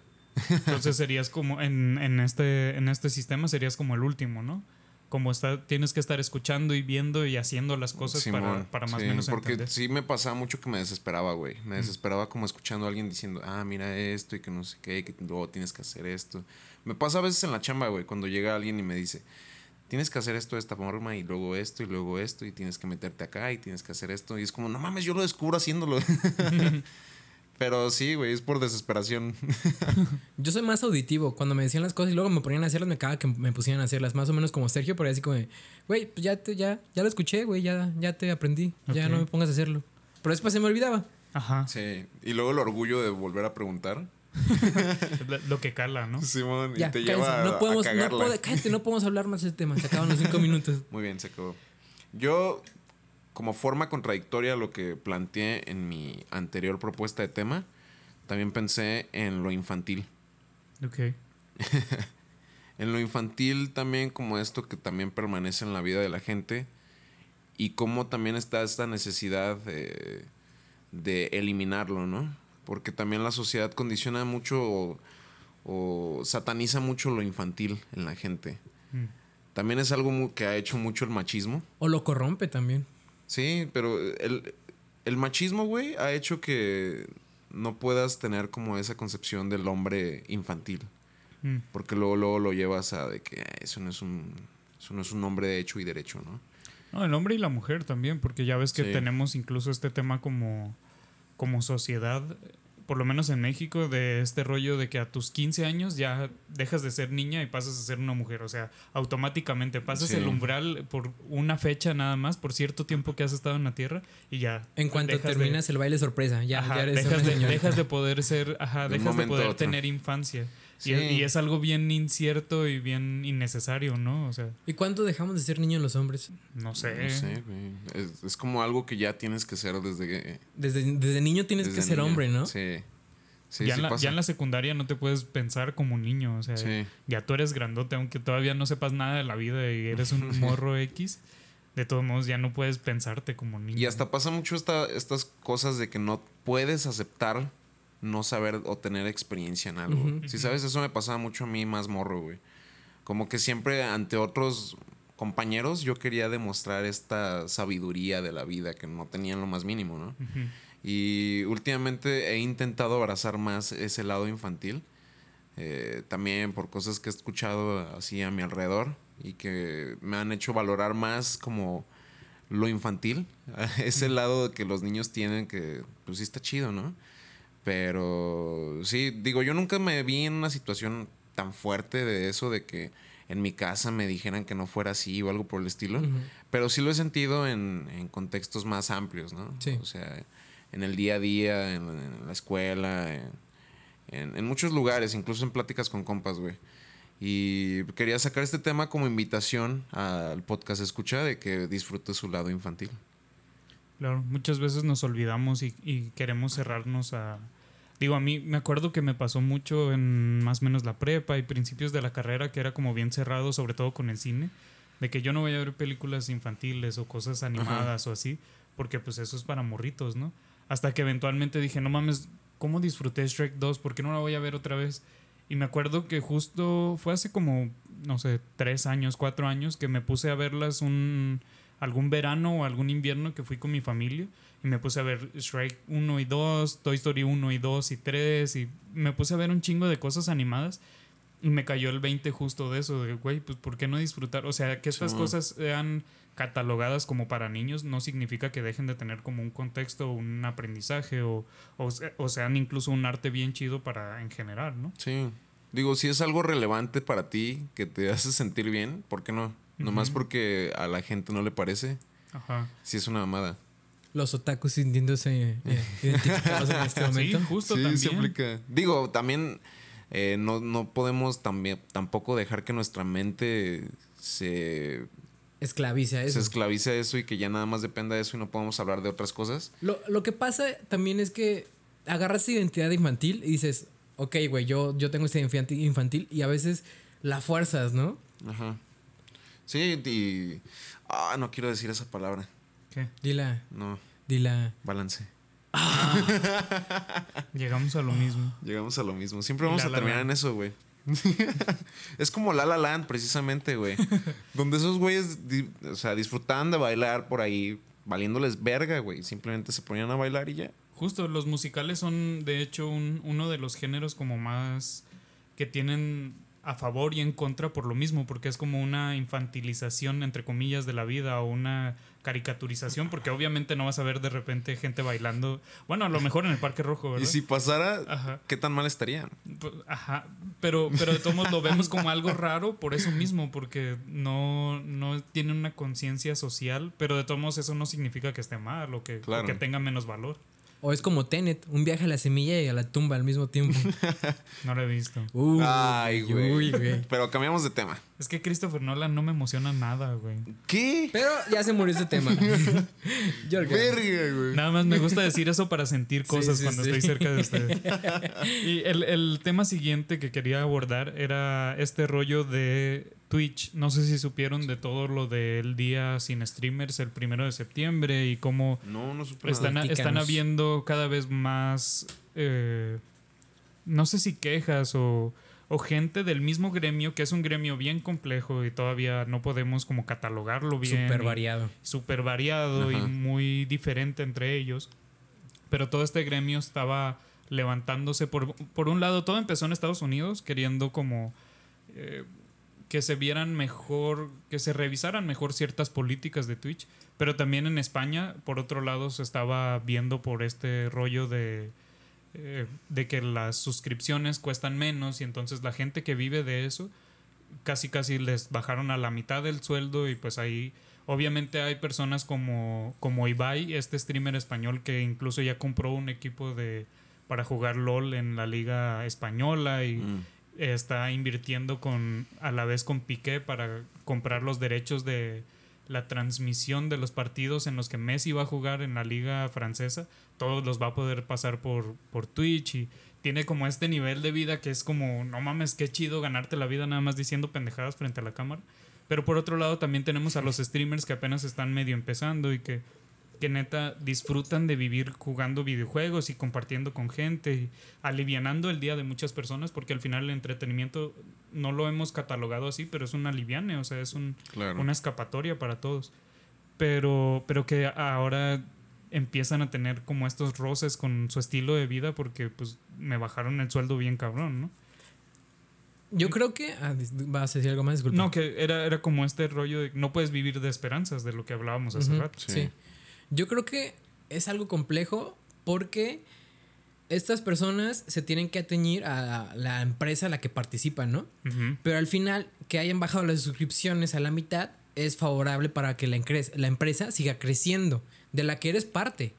[SPEAKER 2] Entonces serías como, en, en, este, en este sistema serías como el último, ¿no? Como está, tienes que estar escuchando y viendo y haciendo las cosas para,
[SPEAKER 3] Simón,
[SPEAKER 2] para más o
[SPEAKER 3] sí,
[SPEAKER 2] menos
[SPEAKER 3] Porque
[SPEAKER 2] entender.
[SPEAKER 3] sí me pasaba mucho que me desesperaba, güey. Me desesperaba como escuchando a alguien diciendo, ah, mira esto y que no sé qué, que luego tienes que hacer esto. Me pasa a veces en la chamba, güey, cuando llega alguien y me dice, tienes que hacer esto de esta forma y luego esto y luego esto y tienes que meterte acá y tienes que hacer esto. Y es como, no mames, yo lo descubro haciéndolo. [LAUGHS] [LAUGHS] Pero sí, güey, es por desesperación. [LAUGHS]
[SPEAKER 1] Yo soy más auditivo. Cuando me decían las cosas y luego me ponían a hacerlas, me cagaba que me pusieran a hacerlas. Más o menos como Sergio, pero así como, de, güey, pues ya, te, ya, ya lo escuché, güey, ya, ya te aprendí. Ya no me pongas a hacerlo. Pero después se me olvidaba.
[SPEAKER 2] Ajá.
[SPEAKER 3] Sí. Y luego el orgullo de volver a preguntar. [LAUGHS]
[SPEAKER 2] Lo- que cala, ¿no?
[SPEAKER 3] Simón, y
[SPEAKER 1] Ya,
[SPEAKER 3] te
[SPEAKER 1] cállense.
[SPEAKER 3] lleva
[SPEAKER 1] no podemos,
[SPEAKER 3] a
[SPEAKER 1] no puede- cállate, no podemos hablar más de ese tema. Se acaban los cinco minutos.
[SPEAKER 3] Muy bien, se acabó. Yo, como forma contradictoria a lo que planteé en mi anterior propuesta de tema, también pensé en lo infantil.
[SPEAKER 2] Ok. [LAUGHS]
[SPEAKER 3] En lo infantil también como esto que también permanece en la vida de la gente y cómo también está esta necesidad de, de eliminarlo, ¿no? Porque también la sociedad condiciona mucho o, o sataniza mucho lo infantil en la gente.
[SPEAKER 2] Mm.
[SPEAKER 3] También es algo que ha hecho mucho el machismo.
[SPEAKER 1] O lo corrompe también.
[SPEAKER 3] Sí, pero el, el machismo, güey, ha hecho que no puedas tener como esa concepción del hombre infantil.
[SPEAKER 2] Mm.
[SPEAKER 3] Porque luego, luego lo llevas a de que "Ah, eso no es un eso no es un hombre de hecho y derecho, ¿no?
[SPEAKER 2] No, el hombre y la mujer también, porque ya ves que
[SPEAKER 3] Sí.
[SPEAKER 2] tenemos incluso este tema como, como sociedad, por lo menos en México, de este rollo de que a tus 15 años ya dejas de ser niña y pasas a ser una mujer. O sea, automáticamente pasas
[SPEAKER 3] Sí.
[SPEAKER 2] el umbral por una fecha nada más, por cierto tiempo que has estado en la Tierra y ya.
[SPEAKER 1] En cuanto
[SPEAKER 2] de-
[SPEAKER 1] terminas el baile sorpresa, ya,
[SPEAKER 2] Ajá,
[SPEAKER 1] ya eres
[SPEAKER 2] dejas,
[SPEAKER 1] una
[SPEAKER 2] de, dejas de poder ser, ajá,
[SPEAKER 3] De
[SPEAKER 2] dejas de poder tener infancia.
[SPEAKER 3] Sí.
[SPEAKER 2] Y, es, y es algo bien incierto y bien innecesario, ¿no? O sea,
[SPEAKER 1] ¿Y cuánto dejamos de ser niños los hombres?
[SPEAKER 2] no sé.
[SPEAKER 3] No sé, güey. Es, es como algo que ya tienes que ser desde que
[SPEAKER 1] Desde, desde niño tienes
[SPEAKER 3] desde
[SPEAKER 1] que ser hombre, ¿no?
[SPEAKER 3] Sí. Sí,
[SPEAKER 2] ya,
[SPEAKER 3] sí
[SPEAKER 2] en la,
[SPEAKER 3] pasa.
[SPEAKER 2] ya en la secundaria no te puedes pensar como un niño, o sea,
[SPEAKER 3] Sí.
[SPEAKER 2] ya tú eres grandote, aunque todavía no sepas nada de la vida y eres un [LAUGHS] morro X, de todos modos ya no puedes pensarte como niño.
[SPEAKER 3] Y hasta pasa mucho esta, estas cosas de que no puedes aceptar no saber o tener experiencia en algo. Si sabes, eso me pasaba mucho a mí más morro, güey. Como que siempre ante otros compañeros yo quería demostrar esta sabiduría de la vida que no tenían lo más mínimo, ¿no? Y últimamente he intentado abrazar más ese lado infantil. eh, también por cosas que he escuchado así a mi alrededor y que me han hecho valorar más como lo infantil. [LAUGHS] ese lado que los niños tienen que pues sí está chido, ¿no? Pero sí, digo, yo nunca me vi en una situación tan fuerte de eso, de que en mi casa me dijeran que no fuera así o algo por el estilo. Pero sí lo he sentido en, en contextos más amplios, ¿no?
[SPEAKER 1] Sí.
[SPEAKER 3] O sea, en el día a día, en, en la escuela, en, en- en muchos lugares, incluso en pláticas con compas, güey. Y quería sacar este tema como invitación al podcast Escucha de que disfrute su lado infantil.
[SPEAKER 2] Claro, muchas veces nos olvidamos y, y queremos cerrarnos a... Digo, a mí me acuerdo que me pasó mucho en más o menos la prepa y principios de la carrera que era como bien cerrado, sobre todo con el cine, de que yo no voy a ver películas infantiles o cosas animadas o así, porque pues eso es para morritos, ¿no? Hasta que eventualmente dije, no mames, ¿cómo disfruté Shrek 2? ¿Por qué no la voy a ver otra vez? Y me acuerdo que justo fue hace como, no sé, tres años, cuatro años que me puse a verlas un algún verano o algún invierno que fui con mi familia y me puse a ver Shrek 1 y 2, Toy Story 1 y 2 y 3 y me puse a ver un chingo de cosas animadas y me cayó el 20 justo de eso, de güey, pues ¿por qué no disfrutar? O sea, que estas
[SPEAKER 3] Sí.
[SPEAKER 2] cosas sean catalogadas como para niños no significa que dejen de tener como un contexto, un aprendizaje o, o, se- o sean incluso un arte bien chido para en general, ¿no?
[SPEAKER 3] Sí. Digo, si es algo relevante para ti, que te hace sentir bien, ¿por qué no? Nomás
[SPEAKER 2] Ujú.
[SPEAKER 3] porque a la gente no le parece,
[SPEAKER 2] Ajá.
[SPEAKER 3] si es una mamada.
[SPEAKER 1] Los otakus sintiéndose eh, identificados en este [LAUGHS] momento.
[SPEAKER 2] Sí, justo
[SPEAKER 3] sí,
[SPEAKER 2] también.
[SPEAKER 3] se aplica. Digo, también eh, no, no podemos también, tampoco dejar que nuestra mente se,
[SPEAKER 1] Esclaviza
[SPEAKER 3] se
[SPEAKER 1] eso.
[SPEAKER 3] esclavice a eso y que ya nada más dependa de eso y no podamos hablar de otras cosas.
[SPEAKER 1] Lo, lo que pasa también es que agarras esa identidad infantil y dices, ok, güey, yo, yo tengo esta identidad infantil y a veces la fuerzas, ¿no?
[SPEAKER 3] Ajá. Sí, y... Ah, no quiero decir esa palabra.
[SPEAKER 2] ¿Qué?
[SPEAKER 1] Dila,
[SPEAKER 3] No,
[SPEAKER 1] dila.
[SPEAKER 3] balance. [LAUGHS]
[SPEAKER 2] Llegamos a lo mismo.
[SPEAKER 3] Llegamos a lo mismo. Siempre vamos
[SPEAKER 2] La
[SPEAKER 3] a
[SPEAKER 2] La
[SPEAKER 3] terminar en eso, güey. [LAUGHS] es como La La Land, precisamente, güey. [LAUGHS] Donde esos güeyes, o sea, disfrutaban de bailar por ahí, valiéndoles verga, güey. Simplemente se ponían a bailar y ya.
[SPEAKER 2] Justo, los musicales son de hecho un- uno de los géneros como más que tienen a favor y en contra por lo mismo, porque es como una infantilización, entre comillas, de la vida o una caricaturización, porque obviamente no vas a ver de repente gente bailando, bueno, a lo mejor en el Parque Rojo, ¿verdad?
[SPEAKER 3] Y si pasara,
[SPEAKER 2] Ajá.
[SPEAKER 3] ¿qué tan mal estaría?
[SPEAKER 2] Pues, Ajá, pero, pero de todos modos lo vemos como algo raro por eso mismo, porque no, no tiene una conciencia social, pero de todos modos eso no significa que esté mal o que, o que tenga menos valor.
[SPEAKER 1] O es como Tenet, un viaje a la semilla y a la tumba al mismo tiempo. [LAUGHS]
[SPEAKER 2] No lo he visto.
[SPEAKER 1] Uy,
[SPEAKER 3] Ay, güey.
[SPEAKER 1] uy, güey.
[SPEAKER 3] Pero cambiamos de tema.
[SPEAKER 2] Es que Christopher Nolan no me emociona nada, güey.
[SPEAKER 3] ¿Qué?
[SPEAKER 1] Pero ya se murió ese tema. [LAUGHS]
[SPEAKER 3] Verga, güey.
[SPEAKER 2] Nada más me gusta decir eso para sentir
[SPEAKER 1] Sí,
[SPEAKER 2] cosas
[SPEAKER 1] sí,
[SPEAKER 2] cuando
[SPEAKER 1] sí.
[SPEAKER 2] estoy cerca de ustedes. [LAUGHS] Y el, el tema siguiente que quería abordar era este rollo de Twitch. No sé si supieron de todo lo del día sin streamers el primero de septiembre y cómo
[SPEAKER 3] No, no
[SPEAKER 2] están, están habiendo cada vez más, eh, no sé si quejas o, o gente del mismo gremio, que es un gremio bien complejo y todavía no podemos como catalogarlo bien.
[SPEAKER 1] Súper variado.
[SPEAKER 2] súper variado
[SPEAKER 3] Ajá.
[SPEAKER 2] y muy diferente entre ellos. Pero todo este gremio estaba levantándose. Por, por un lado, todo empezó en Estados Unidos, queriendo como eh, que se vieran mejor, que se revisaran mejor ciertas políticas de Twitch. Pero también en España, por otro lado, se estaba viendo por este rollo de, eh, de que las suscripciones cuestan menos y entonces la gente que vive de eso casi casi les bajaron a la mitad del sueldo y pues ahí obviamente hay personas como, como Ibai, este streamer español que incluso ya compró un equipo de para jugar LOL en la liga española y
[SPEAKER 3] Mm.
[SPEAKER 2] Está invirtiendo con a la vez con Piqué para comprar los derechos de la transmisión de los partidos en los que Messi va a jugar en la liga francesa, todos los va a poder pasar por, por Twitch y tiene como este nivel de vida que es como, no mames, qué chido ganarte la vida nada más diciendo pendejadas frente a la cámara. Pero por otro lado también tenemos a los streamers que apenas están medio empezando y que, que neta disfrutan de vivir jugando videojuegos y compartiendo con gente y alivianando el día de muchas personas porque al final el entretenimiento no lo hemos catalogado así, pero es un aliviane, o sea, es un,
[SPEAKER 3] Claro.
[SPEAKER 2] una escapatoria para todos. Pero, pero que ahora empiezan a tener como estos roces con su estilo de vida porque pues me bajaron el sueldo bien cabrón, ¿no?
[SPEAKER 1] Yo creo que. Ah, vas a decir algo más, disculpa.
[SPEAKER 2] No, que era, era como este rollo de no puedes vivir de esperanzas de lo que hablábamos hace rato.
[SPEAKER 1] sí.
[SPEAKER 3] Sí.
[SPEAKER 1] Yo creo que es algo complejo porque estas personas se tienen que ateñir a la empresa a la que participan, ¿no? Pero al final, que hayan bajado las suscripciones a la mitad es favorable para que la, empresa siga creciendo, de la que eres parte.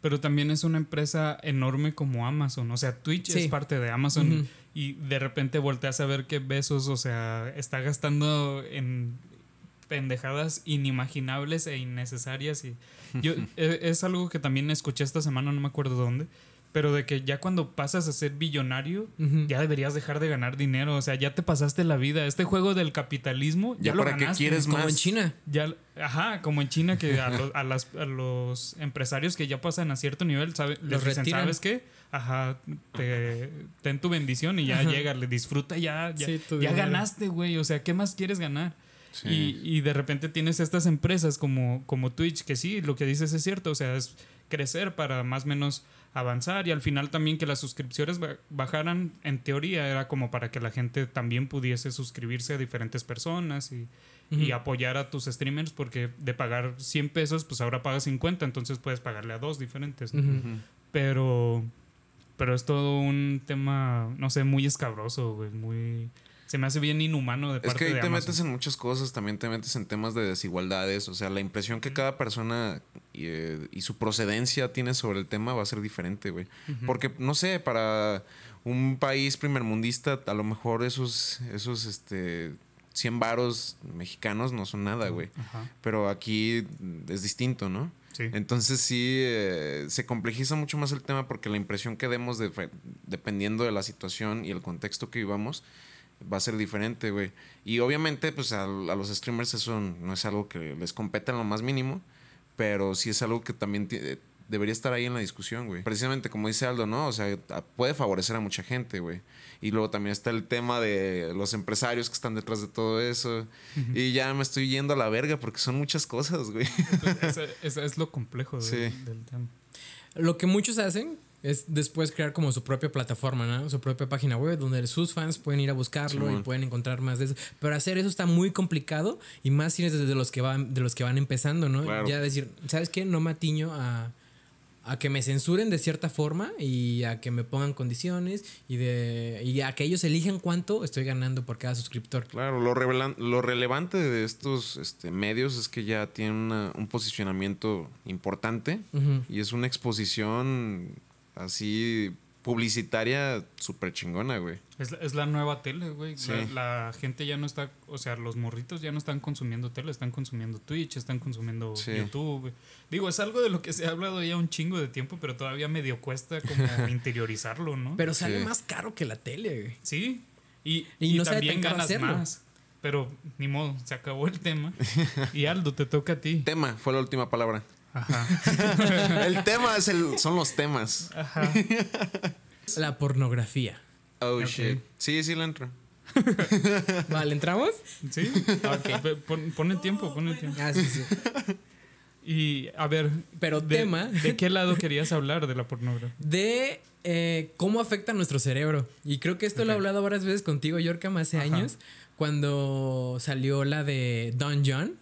[SPEAKER 2] Pero también es una empresa enorme como Amazon. O sea, Twitch
[SPEAKER 1] Sí.
[SPEAKER 2] es parte de Amazon y de repente volteas a ver que Besos, o sea, está gastando en pendejadas inimaginables e innecesarias. Y [LAUGHS] yo e- es algo que también escuché esta semana, no me acuerdo dónde. Pero de que ya cuando pasas a ser billonario, ya deberías dejar de ganar dinero. O sea, ya te pasaste la vida. Este juego del capitalismo, ya,
[SPEAKER 3] Ya
[SPEAKER 2] lo
[SPEAKER 3] para qué quieres
[SPEAKER 1] Como
[SPEAKER 3] más.
[SPEAKER 1] en China.
[SPEAKER 2] Ya, ajá, como en China que a, los- a las- a los empresarios que ya pasan a cierto nivel, sabe, les dicen,
[SPEAKER 1] retiran.
[SPEAKER 2] ¿sabes qué? Ajá, te, ten tu bendición y ya llega, le disfruta ya, ya,
[SPEAKER 1] Sí,
[SPEAKER 2] ganaste, güey, o sea, ¿qué más quieres ganar?
[SPEAKER 3] Sí.
[SPEAKER 2] Y, y de repente tienes estas empresas como, como Twitch, que sí, lo que dices es cierto, o sea, es crecer para más o menos avanzar y al final también que las suscripciones ba- bajaran, en teoría era como para que la gente también pudiese suscribirse a diferentes personas y, y apoyar a tus streamers porque de pagar 100 pesos, pues ahora pagas 50, entonces puedes pagarle a dos diferentes. Pero, pero es todo un tema, no sé, muy escabroso, güey, muy... Se me hace bien inhumano de
[SPEAKER 3] Es
[SPEAKER 2] parte
[SPEAKER 3] que ahí
[SPEAKER 2] de
[SPEAKER 3] te
[SPEAKER 2] Amazon.
[SPEAKER 3] metes en muchas cosas, también te metes en temas de desigualdades, o sea, la impresión que cada persona y, eh, y su procedencia tiene sobre el tema va a ser diferente, güey. Porque, no sé, para un país primermundista, a lo mejor esos, esos, este, 100 varos mexicanos no son nada, güey. Pero aquí es distinto, ¿no?
[SPEAKER 2] sí.
[SPEAKER 3] Entonces sí, eh, se complejiza mucho más el tema porque la impresión que demos de, dependiendo de la situación y el contexto que vivamos va a ser diferente, güey. Y obviamente, pues a, a los streamers eso no es algo que les competa en lo más mínimo, pero sí es algo que también eh, debería estar ahí en la discusión, güey. Precisamente como dice Aldo, ¿no? O sea, a- puede favorecer a mucha gente, güey. Y luego también está el tema de los empresarios que están detrás de todo eso. Y ya me estoy yendo a la verga porque son muchas cosas, güey.
[SPEAKER 2] Ese- ese es lo complejo de-
[SPEAKER 3] Sí.
[SPEAKER 2] del tema.
[SPEAKER 1] Lo que muchos hacen es después crear como su propia plataforma, ¿no? Su propia página web donde sus fans pueden ir a buscarlo y pueden encontrar más de eso. Pero hacer eso está muy complicado y más si eres desde los que van, de los que van empezando, ¿no?
[SPEAKER 3] Claro.
[SPEAKER 1] Ya decir, ¿sabes qué? No me atiño a, a que me censuren de cierta forma y a que me pongan condiciones y de y a que ellos elijan cuánto estoy ganando por cada suscriptor.
[SPEAKER 3] Claro, lo, revelan- lo relevante de estos este, medios es que ya tienen una- un posicionamiento importante y es una exposición así publicitaria súper chingona, güey.
[SPEAKER 2] Es, la- es la nueva tele, güey.
[SPEAKER 3] Sí.
[SPEAKER 2] La, la gente ya no está, o sea, los morritos ya no están consumiendo tele, están consumiendo Twitch, están consumiendo
[SPEAKER 3] Sí.
[SPEAKER 2] YouTube. güey. Digo, es algo de lo que se ha hablado ya un chingo de tiempo, pero todavía medio cuesta como [LAUGHS] interiorizarlo, ¿no?
[SPEAKER 1] Pero sale
[SPEAKER 3] Sí.
[SPEAKER 1] más caro que la tele, güey.
[SPEAKER 2] sí. Y,
[SPEAKER 1] Y
[SPEAKER 2] y
[SPEAKER 1] no sabe
[SPEAKER 2] también ganas más. Pero ni modo, se acabó el tema. [LAUGHS] Y Aldo, te toca a ti.
[SPEAKER 3] Tema fue la última palabra.
[SPEAKER 2] Ajá. [LAUGHS]
[SPEAKER 3] El tema es el, son los temas.
[SPEAKER 2] Ajá. [LAUGHS]
[SPEAKER 1] La pornografía.
[SPEAKER 3] Oh, shit. Sí, sí, le entro. [LAUGHS]
[SPEAKER 1] Vale, ¿entramos?
[SPEAKER 2] ¿Sí? Ve, Pon, pon el tiempo, pon el tiempo.
[SPEAKER 1] Ah, sí, sí.
[SPEAKER 2] Y a ver,
[SPEAKER 1] Pero
[SPEAKER 2] de,
[SPEAKER 1] tema
[SPEAKER 2] ¿de qué lado querías hablar de la pornografía?
[SPEAKER 1] de eh, cómo afecta a nuestro cerebro. Y creo que esto lo he hablado varias veces contigo, Yorkam, hace
[SPEAKER 2] Ajá.
[SPEAKER 1] años, cuando salió la de Don John,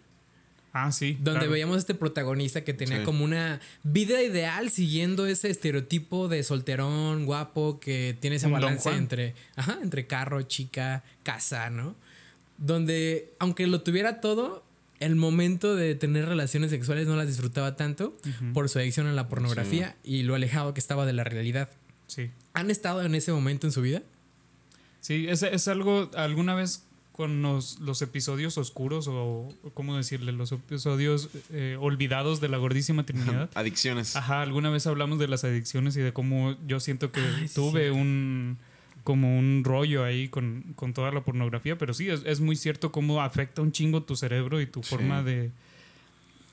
[SPEAKER 2] Ah, sí.
[SPEAKER 1] donde
[SPEAKER 2] claro.
[SPEAKER 1] veíamos a este protagonista que tenía
[SPEAKER 3] Sí.
[SPEAKER 1] como una vida ideal siguiendo ese estereotipo de solterón, guapo, que tiene ese balance entre, ajá, entre carro, chica, casa, ¿no? Donde, aunque lo tuviera todo, el momento de tener relaciones sexuales no las disfrutaba tanto por su adicción a la pornografía y lo alejado que estaba de la realidad.
[SPEAKER 2] Sí.
[SPEAKER 1] ¿Han estado en ese momento en su vida?
[SPEAKER 2] Sí, es, es algo, alguna vez con los, los episodios oscuros o, ¿cómo decirle? Los episodios eh, olvidados de la gordísima Trinidad.
[SPEAKER 3] Adicciones.
[SPEAKER 2] Ajá, alguna vez hablamos de las adicciones y de cómo yo siento que
[SPEAKER 1] Ay, sí,
[SPEAKER 2] tuve
[SPEAKER 1] cierto.
[SPEAKER 2] un como un rollo ahí con, con toda la pornografía, pero sí, es, es muy cierto cómo afecta un chingo tu cerebro y tu
[SPEAKER 3] Sí.
[SPEAKER 2] forma de,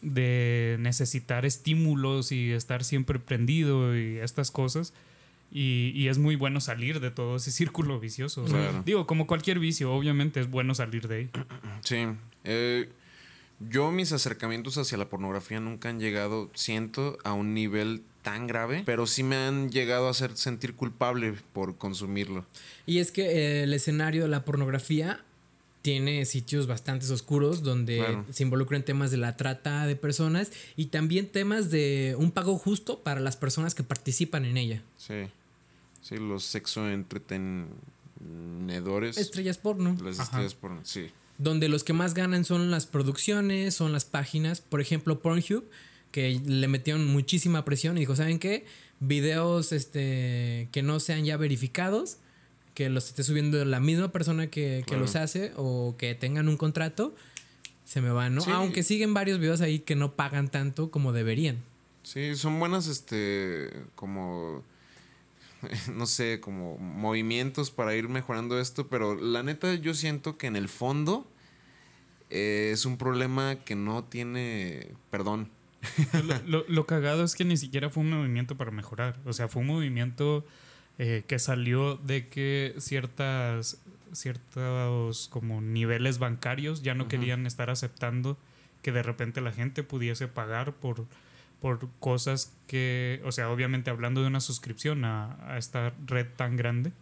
[SPEAKER 2] de necesitar estímulos y estar siempre prendido y estas cosas. Y, y es muy bueno salir de todo ese círculo vicioso. o sea,
[SPEAKER 3] Claro.
[SPEAKER 2] Digo, como cualquier vicio, obviamente es bueno salir de ahí. [CLEARS THROAT]
[SPEAKER 3] Sí. Eh, yo mis acercamientos hacia la pornografía nunca han llegado, siento, a un nivel tan grave, pero sí me han llegado a hacer sentir culpable por consumirlo.
[SPEAKER 1] Y es que eh, el escenario de la pornografía tiene sitios bastante oscuros donde
[SPEAKER 3] Claro.
[SPEAKER 1] se involucran temas de la trata de personas y también temas de un pago justo para las personas que participan en ella.
[SPEAKER 3] Sí. Sí, los sexo entretenedores.
[SPEAKER 1] Estrellas porno.
[SPEAKER 3] Las
[SPEAKER 2] Ajá.
[SPEAKER 3] estrellas por. Sí.
[SPEAKER 1] Donde los que más ganan son las producciones, son las páginas. Por ejemplo, Pornhub, que le metieron muchísima presión y dijo, ¿saben qué? Videos este, que no sean ya verificados, que los esté subiendo la misma persona que, que
[SPEAKER 3] Claro.
[SPEAKER 1] los hace o que tengan un contrato, se me van, ¿no?
[SPEAKER 3] Sí.
[SPEAKER 1] Aunque siguen varios videos ahí que no pagan tanto como deberían.
[SPEAKER 3] Sí, son buenas, este, como, [LAUGHS] no sé, como movimientos para ir mejorando esto, pero la neta yo siento que en el fondo eh, es un problema que no tiene perdón.
[SPEAKER 2] Lo, [LAUGHS] lo- lo cagado es que ni siquiera fue un movimiento para mejorar. O sea, fue un movimiento eh, que salió de que ciertas ciertos como niveles bancarios ya no querían estar aceptando que de repente la gente pudiese pagar por por cosas que, o sea, obviamente hablando de una suscripción a, a esta red tan grande,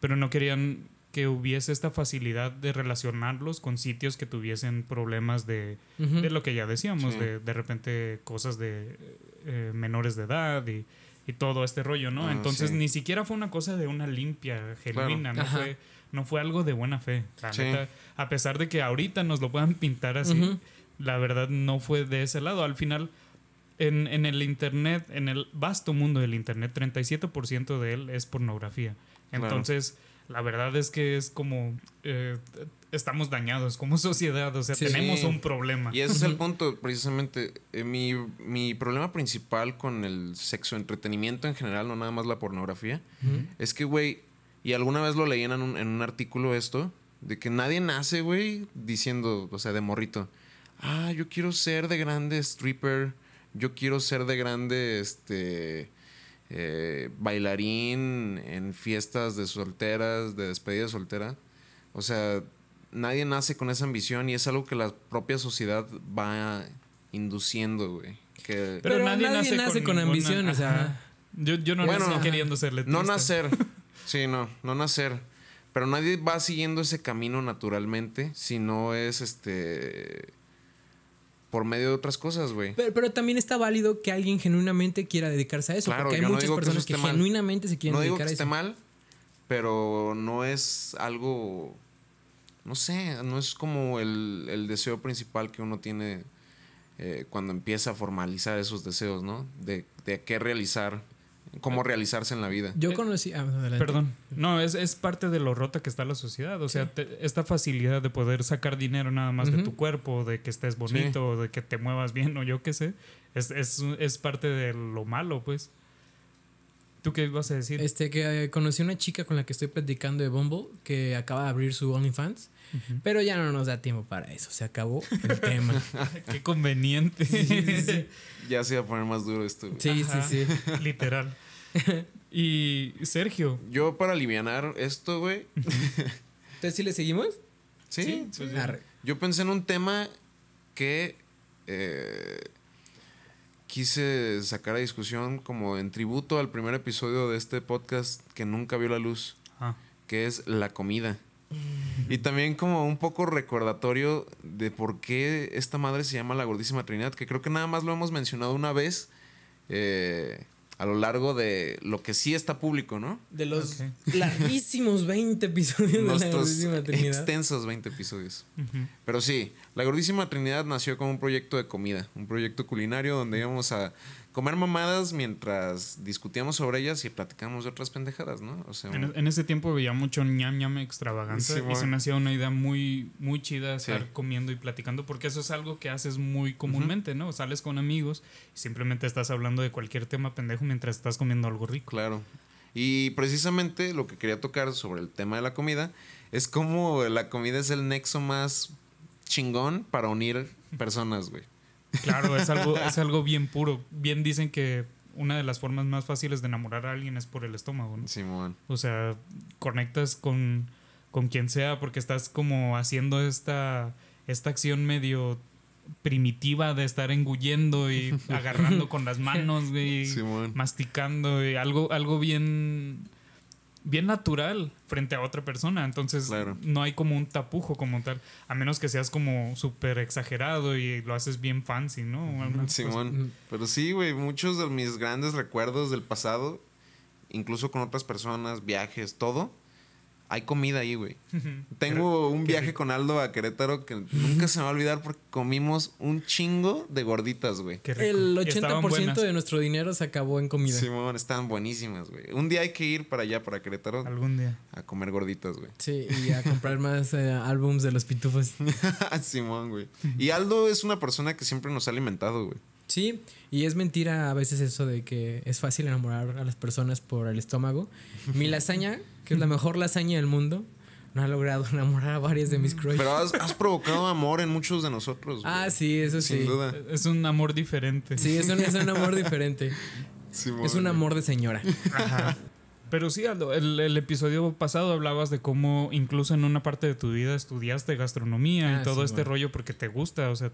[SPEAKER 2] pero no querían que hubiese esta facilidad de relacionarlos con sitios que tuviesen problemas de, de lo que ya decíamos,
[SPEAKER 3] Sí.
[SPEAKER 2] de, de repente cosas de eh, menores de edad y, y todo este rollo, ¿no?
[SPEAKER 3] Ah,
[SPEAKER 2] Entonces
[SPEAKER 3] sí.
[SPEAKER 2] ni siquiera fue una cosa de una limpia, genuina, no fue, no fue algo de buena fe. La
[SPEAKER 3] Sí.
[SPEAKER 2] neta, a pesar de que ahorita nos lo puedan pintar así, la verdad no fue de ese lado. Al final, en, en el Internet, en el vasto mundo del Internet, 37% de él es pornografía.
[SPEAKER 3] Claro.
[SPEAKER 2] Entonces, la verdad es que es como... eh, estamos dañados como [LAUGHS] sociedad, o sea,
[SPEAKER 1] Sí.
[SPEAKER 2] tenemos un problema.
[SPEAKER 3] Y ese es el punto, precisamente. Eh, mi, mi problema principal con el sexo entretenimiento en general, no nada más la pornografía, es que, güey, y alguna vez lo leí en un, en un artículo esto, de que nadie nace, güey, diciendo, o sea, de morrito, ah, yo quiero ser de grande stripper, yo quiero ser de grande, este, eh, bailarín en fiestas de solteras, de despedida de soltera. O sea, nadie nace con esa ambición y es algo que la propia sociedad va induciendo, güey. Que
[SPEAKER 2] Pero,
[SPEAKER 1] Pero
[SPEAKER 2] nadie, nace, con,
[SPEAKER 1] con ambición, o sea.
[SPEAKER 2] Yo, yo no
[SPEAKER 3] Bueno,
[SPEAKER 2] nací queriendo ser letrista.
[SPEAKER 3] No nacer. Sí, no, no nacer. Pero nadie va siguiendo ese camino naturalmente si no es este por medio de otras cosas, güey.
[SPEAKER 1] Pero, pero también está válido que alguien genuinamente quiera dedicarse a eso.
[SPEAKER 3] Claro,
[SPEAKER 1] porque hay
[SPEAKER 3] no
[SPEAKER 1] muchas
[SPEAKER 3] que eso
[SPEAKER 1] personas que, genuinamente se quieren
[SPEAKER 3] No digo que
[SPEAKER 1] a
[SPEAKER 3] esté mal, pero no es algo no sé, no es como el, el deseo principal que uno tiene eh, cuando empieza a formalizar esos deseos, ¿no? De, de qué realizar, cómo realizarse en la vida.
[SPEAKER 1] Yo conocí. ah, adelante.
[SPEAKER 2] Perdón. No, es, es parte de lo rota que está la sociedad. O sea, te- esta facilidad de poder sacar dinero nada más de tu cuerpo, de que estés bonito, de que te muevas bien, o yo qué sé, es, es, es parte de lo malo, pues. ¿Tú qué ibas a decir?
[SPEAKER 1] Este, que eh, conocí una chica con la que estoy platicando de Bumble que acaba de abrir su OnlyFans. Pero ya no nos da tiempo para eso. Se acabó el [LAUGHS] tema.
[SPEAKER 2] Qué conveniente.
[SPEAKER 1] Sí, sí, sí.
[SPEAKER 3] Ya se iba a poner más duro esto.
[SPEAKER 1] Sí,
[SPEAKER 2] Ajá.
[SPEAKER 1] sí, sí.
[SPEAKER 2] Literal. [LAUGHS] Y Sergio.
[SPEAKER 3] Yo para alivianar esto, güey, [LAUGHS]
[SPEAKER 1] Entonces, ¿sí le seguimos?
[SPEAKER 3] sí,
[SPEAKER 2] Sí,
[SPEAKER 3] pues,
[SPEAKER 2] sí.
[SPEAKER 3] Yo pensé en un tema que eh, quise sacar a discusión como en tributo al primer episodio de este podcast que nunca vio la luz,
[SPEAKER 2] Ah,
[SPEAKER 3] que es la comida. Y también como un poco recordatorio de por qué esta madre se llama la gordísima Trinidad, que creo que nada más lo hemos mencionado una vez eh, a lo largo de lo que sí está público, ¿no?
[SPEAKER 1] De los
[SPEAKER 2] Ok. [LAUGHS]
[SPEAKER 1] larguísimos 20 episodios de la Gordísima Trinidad.
[SPEAKER 3] extensos 20 episodios. Pero sí, la Gordísima Trinidad nació como un proyecto de comida, un proyecto culinario donde íbamos a comer mamadas mientras discutíamos sobre ellas y platicamos de otras pendejadas, ¿no? O sea,
[SPEAKER 2] En, en ese tiempo veía mucho ñam ñam extravaganza
[SPEAKER 3] Sí,
[SPEAKER 2] y se me hacía una idea muy, muy chida
[SPEAKER 3] Sí.
[SPEAKER 2] estar comiendo y platicando porque eso es algo que haces muy comúnmente, ¿no? Sales con amigos y simplemente estás hablando de cualquier tema pendejo mientras estás comiendo algo rico.
[SPEAKER 3] claro. Y precisamente lo que quería tocar sobre el tema de la comida es cómo la comida es el nexo más chingón para unir personas, güey.
[SPEAKER 2] Claro, es algo, [LAUGHS] es algo bien puro. Bien dicen que una de las formas más fáciles de enamorar a alguien es por el estómago, ¿no?
[SPEAKER 3] Simón.
[SPEAKER 2] O sea, conectas con, con quien sea porque estás como haciendo esta, esta acción medio primitiva de estar engullendo y [LAUGHS] agarrando con las manos,
[SPEAKER 3] Simón.
[SPEAKER 2] masticando, y algo, algo bien bien natural frente a otra persona. Entonces
[SPEAKER 3] Claro.
[SPEAKER 2] no hay como un tapujo como tal. A menos que seas como súper exagerado y lo haces bien fancy, ¿no?
[SPEAKER 3] Simón. Pero sí, güey, muchos de mis grandes recuerdos del pasado, incluso con otras personas, viajes, todo, hay comida ahí, güey. [LAUGHS] Tengo un viaje con Aldo a Querétaro que nunca se me va a olvidar porque comimos un chingo de gorditas, güey.
[SPEAKER 1] El
[SPEAKER 2] Y estaban
[SPEAKER 1] 80%
[SPEAKER 2] buenas.
[SPEAKER 1] de nuestro dinero se acabó en comida. Sí,
[SPEAKER 3] Simón, están buenísimas, güey. Un día hay que ir para allá, para Querétaro,
[SPEAKER 2] Algún día.
[SPEAKER 3] a comer gorditas, güey.
[SPEAKER 1] y a comprar más eh, álbums de los pitufos. [LAUGHS]
[SPEAKER 3] Simón, güey. Y Aldo es una persona que siempre nos ha alimentado, güey.
[SPEAKER 1] Sí, y es mentira a veces eso de que es fácil enamorar a las personas por el estómago. Mi lasaña, que es la mejor lasaña del mundo, no ha logrado [LAUGHS] enamorar a varias de mis crush.
[SPEAKER 3] Pero has, has provocado amor en muchos de nosotros. güey.
[SPEAKER 1] ah, sí, eso sí.
[SPEAKER 3] Sin duda.
[SPEAKER 2] Es un amor diferente.
[SPEAKER 1] Sí, es un, es un amor diferente. [LAUGHS]
[SPEAKER 3] Simón,
[SPEAKER 1] Es un amor de señora.
[SPEAKER 2] Ajá. Pero sí, Aldo, el, el episodio pasado hablabas de cómo incluso en una parte de tu vida estudiaste gastronomía
[SPEAKER 1] Ah,
[SPEAKER 2] y todo
[SPEAKER 1] sí,
[SPEAKER 2] este
[SPEAKER 1] bueno.
[SPEAKER 2] rollo porque te gusta. O sea,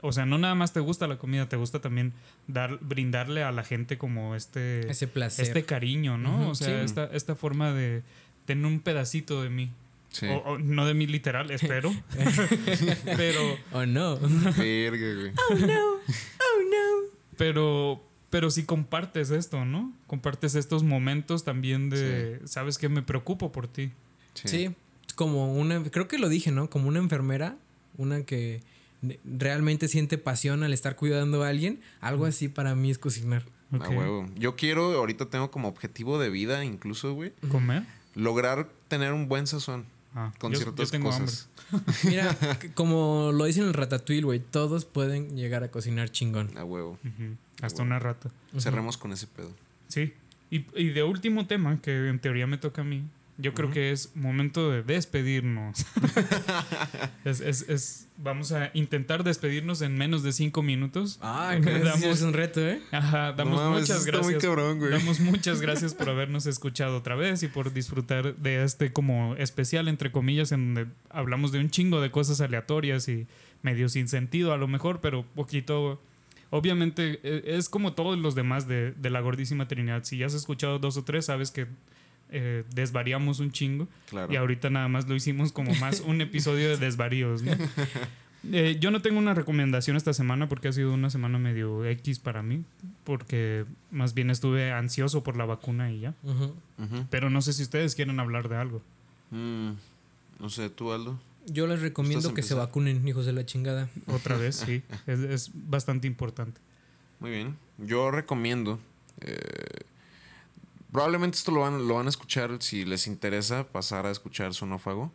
[SPEAKER 2] o sea, no nada más te gusta la comida, te gusta también dar, brindarle a la gente como este,
[SPEAKER 1] Ese placer.
[SPEAKER 2] este cariño, ¿no? O sea,
[SPEAKER 1] sí.
[SPEAKER 2] esta, esta forma de tener un pedacito de mí.
[SPEAKER 3] Sí.
[SPEAKER 2] O, o no de mí literal, espero. [LAUGHS] pero,
[SPEAKER 1] Oh, no.
[SPEAKER 3] Verga, güey.
[SPEAKER 2] pero, pero sí compartes esto, ¿no? Compartes estos momentos también de, ¿sabes qué? Me preocupo por ti.
[SPEAKER 1] Sí, como una, creo que lo dije, ¿no? Como una enfermera, una que realmente siente pasión al estar cuidando a alguien, algo así para mí es cocinar.
[SPEAKER 3] A huevo. Yo quiero, ahorita tengo como objetivo de vida, incluso, güey,
[SPEAKER 2] ¿Comer?
[SPEAKER 3] lograr tener un buen sazón
[SPEAKER 2] Ah,
[SPEAKER 3] con
[SPEAKER 2] yo-
[SPEAKER 3] ciertas
[SPEAKER 2] yo tengo
[SPEAKER 3] cosas. [LAUGHS]
[SPEAKER 1] Mira, [LAUGHS] como lo dicen en el Ratatouille, güey, todos pueden llegar a cocinar chingón.
[SPEAKER 3] A huevo.
[SPEAKER 2] Hasta
[SPEAKER 3] Bueno.
[SPEAKER 2] una rata.
[SPEAKER 3] Cerremos con ese pedo.
[SPEAKER 2] Sí. Y, y de último tema, que en teoría me toca a mí, yo creo que es momento de despedirnos. [LAUGHS] es, es- es- vamos a intentar despedirnos en menos de cinco minutos.
[SPEAKER 1] No,
[SPEAKER 2] Damos-
[SPEAKER 1] es un reto, ¿eh?
[SPEAKER 2] Ajá, damos
[SPEAKER 3] No
[SPEAKER 2] muchas gracias.
[SPEAKER 3] cabrón, güey.
[SPEAKER 2] Damos [LAUGHS] muchas gracias por habernos escuchado otra vez y por disfrutar de este como especial, entre comillas, en donde hablamos de un chingo de cosas aleatorias y medio sin sentido a lo mejor, pero poquito... Obviamente eh, es como todos los demás de, de la gordísima Trinidad. Si ya has escuchado dos o tres, sabes que eh, desvariamos un chingo.
[SPEAKER 3] Claro.
[SPEAKER 2] Y ahorita nada más lo hicimos como más [LAUGHS] un episodio de desvaríos, ¿no? [LAUGHS] Eh, yo no tengo una recomendación esta semana porque ha sido una semana medio X para mí, porque más bien estuve ansioso por la vacuna y ya. Pero no sé si ustedes quieren hablar de algo.
[SPEAKER 3] Mm, no sé, tú, Aldo.
[SPEAKER 1] Yo les recomiendo
[SPEAKER 3] ¿Gustas
[SPEAKER 1] que se vacunen, hijos de la chingada.
[SPEAKER 2] Otra vez, sí. [LAUGHS] Es, es bastante importante.
[SPEAKER 3] Muy bien. Yo recomiendo. eh, probablemente esto lo van, lo van a escuchar si les interesa pasar a escuchar Sonófago.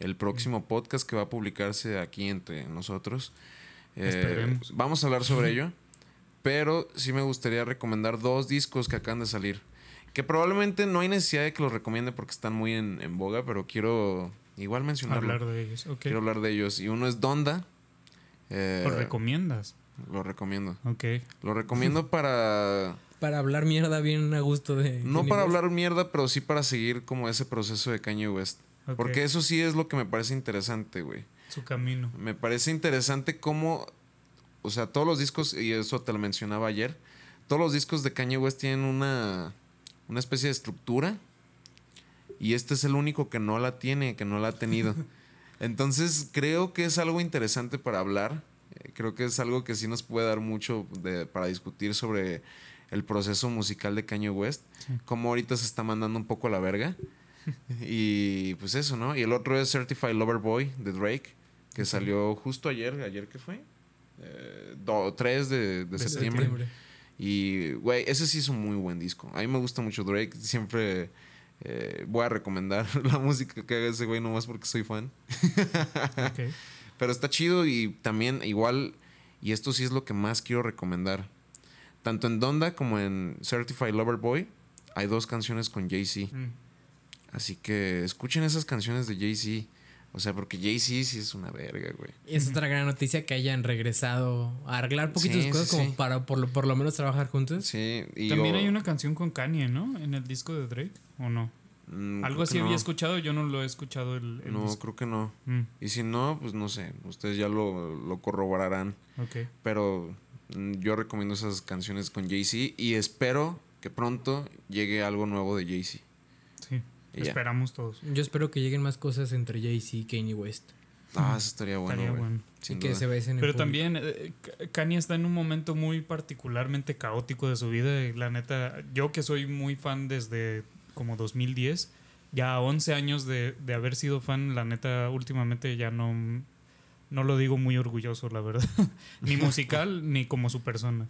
[SPEAKER 3] El próximo podcast que va a publicarse aquí entre nosotros. Eh, vamos a hablar sobre [LAUGHS] ello. Pero sí me gustaría recomendar dos discos que acaban de salir. Que probablemente no hay necesidad de que los recomiende porque están muy en, en boga, pero quiero igual mencionarlo.
[SPEAKER 2] Hablar de ellos. Ok.
[SPEAKER 3] Quiero hablar de ellos. Y uno es Donda. Eh,
[SPEAKER 2] ¿Lo recomiendas?
[SPEAKER 3] Lo recomiendo.
[SPEAKER 2] Ok.
[SPEAKER 3] Lo recomiendo [LAUGHS] para.
[SPEAKER 1] Para hablar mierda bien a gusto de.
[SPEAKER 3] No
[SPEAKER 1] Kanye
[SPEAKER 3] para
[SPEAKER 1] West.
[SPEAKER 3] hablar mierda, pero sí para seguir como ese proceso de Kanye West. Porque eso sí es lo que me parece interesante, güey.
[SPEAKER 2] Su camino.
[SPEAKER 3] Me parece interesante cómo. O sea, todos los discos, y eso te lo mencionaba ayer. Todos los discos de Kanye West tienen una. Una especie de estructura. Y este es el único que no la tiene, que no la ha tenido. [LAUGHS] Entonces, creo que es algo interesante para hablar. Creo que es algo que sí nos puede dar mucho de- para discutir sobre el proceso musical de Kanye West. Cómo ahorita se está mandando un poco a la verga. [LAUGHS] y pues eso, ¿no? Y el otro es Certified Lover Boy de Drake, que salió justo ayer. ¿Ayer qué fue? Eh, do- 3 de, de septiembre. Y, güey, ese sí es un muy buen disco. A mí me gusta mucho Drake. Siempre eh, voy a recomendar [LAUGHS] la música que haga ese güey nomás porque soy fan.
[SPEAKER 2] Ok. [LAUGHS]
[SPEAKER 3] Pero está chido y también igual, y esto sí es lo que más quiero recomendar. Tanto en Donda como en Certified Lover Boy hay dos canciones con Jay-Z.
[SPEAKER 2] Mm.
[SPEAKER 3] Así que escuchen esas canciones de Jay-Z. O sea, porque Jay-Z sí es una verga, güey.
[SPEAKER 1] Y es otra gran noticia que hayan regresado a arreglar poquitas
[SPEAKER 3] Sí,
[SPEAKER 1] cosas
[SPEAKER 3] sí,
[SPEAKER 1] como
[SPEAKER 3] sí.
[SPEAKER 1] para por lo, por lo menos trabajar juntos.
[SPEAKER 3] Sí, y
[SPEAKER 2] También
[SPEAKER 3] yo-
[SPEAKER 2] hay una canción con Kanye, ¿no? En el disco de Drake, ¿o no?
[SPEAKER 3] Mm,
[SPEAKER 2] Algo así había escuchado, yo no lo he escuchado el, el
[SPEAKER 3] No,
[SPEAKER 2] disco.
[SPEAKER 3] creo que no.
[SPEAKER 2] Mm,
[SPEAKER 3] Y si no, pues no sé, ustedes ya lo, lo corroborarán.
[SPEAKER 2] ok.
[SPEAKER 3] Pero mm, yo recomiendo esas canciones con Jay-Z y espero que pronto llegue algo nuevo de Jay-Z.
[SPEAKER 2] Sí.
[SPEAKER 3] Y ya.
[SPEAKER 2] Esperamos todos.
[SPEAKER 1] Yo espero que lleguen más cosas entre Jay-Z y Kanye West.
[SPEAKER 3] Ah, eso estaría bueno,
[SPEAKER 2] Estaría bueno.
[SPEAKER 3] Sin
[SPEAKER 1] y que
[SPEAKER 3] duda.
[SPEAKER 1] se besen en
[SPEAKER 2] Pero
[SPEAKER 1] público.
[SPEAKER 2] también eh, Kanye está en un momento muy particularmente caótico de su vida. Y la neta, yo que soy muy fan desde como 2010, ya 11 años de, de haber sido fan, la neta, últimamente ya no, no lo digo muy orgulloso, la verdad. [LAUGHS] ni musical, [LAUGHS] ni como su persona.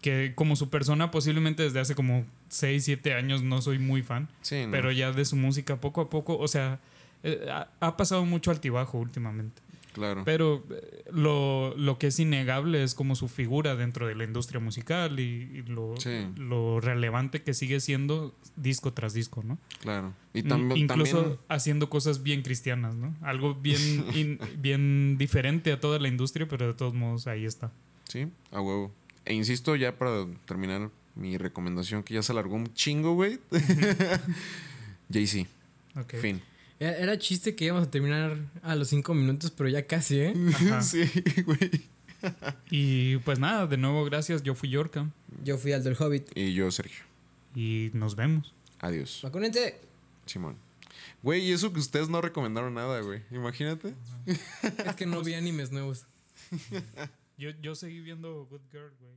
[SPEAKER 2] Que como su persona, posiblemente desde hace como 6, 7 años no soy muy fan.
[SPEAKER 3] Sí, no.
[SPEAKER 2] Pero ya de su música, poco a poco, o sea, eh, ha, ha pasado mucho altibajo últimamente.
[SPEAKER 3] Claro.
[SPEAKER 2] Pero eh, lo, lo que es innegable es como su figura dentro de la industria musical y, y lo,
[SPEAKER 3] Sí.
[SPEAKER 2] lo relevante que sigue siendo disco tras disco, ¿no?
[SPEAKER 3] Claro. Y tam-
[SPEAKER 2] Incluso
[SPEAKER 3] también.
[SPEAKER 2] haciendo cosas bien cristianas, ¿no? Algo bien, [LAUGHS] in- bien diferente a toda la industria, pero de todos modos ahí está.
[SPEAKER 3] Sí, a huevo. E insisto, ya para terminar mi recomendación, que ya se alargó un chingo, güey. [LAUGHS] Jay-Z. Fin.
[SPEAKER 1] Era, era chiste que íbamos a terminar a los cinco minutos, pero ya casi, ¿eh? [LAUGHS]
[SPEAKER 2] Ajá.
[SPEAKER 3] sí, güey.
[SPEAKER 2] Y pues nada, de nuevo gracias, yo fui Yorka
[SPEAKER 1] Yo fui al del Hobbit.
[SPEAKER 3] Y yo, Sergio.
[SPEAKER 2] y nos vemos.
[SPEAKER 3] Adiós.
[SPEAKER 1] Vacúnense.
[SPEAKER 3] Simón. Güey, y eso que ustedes no recomendaron nada, güey. Imagínate.
[SPEAKER 1] Es que no vi animes nuevos. [LAUGHS]
[SPEAKER 2] Yo, yo seguí viendo Good Girl, güey.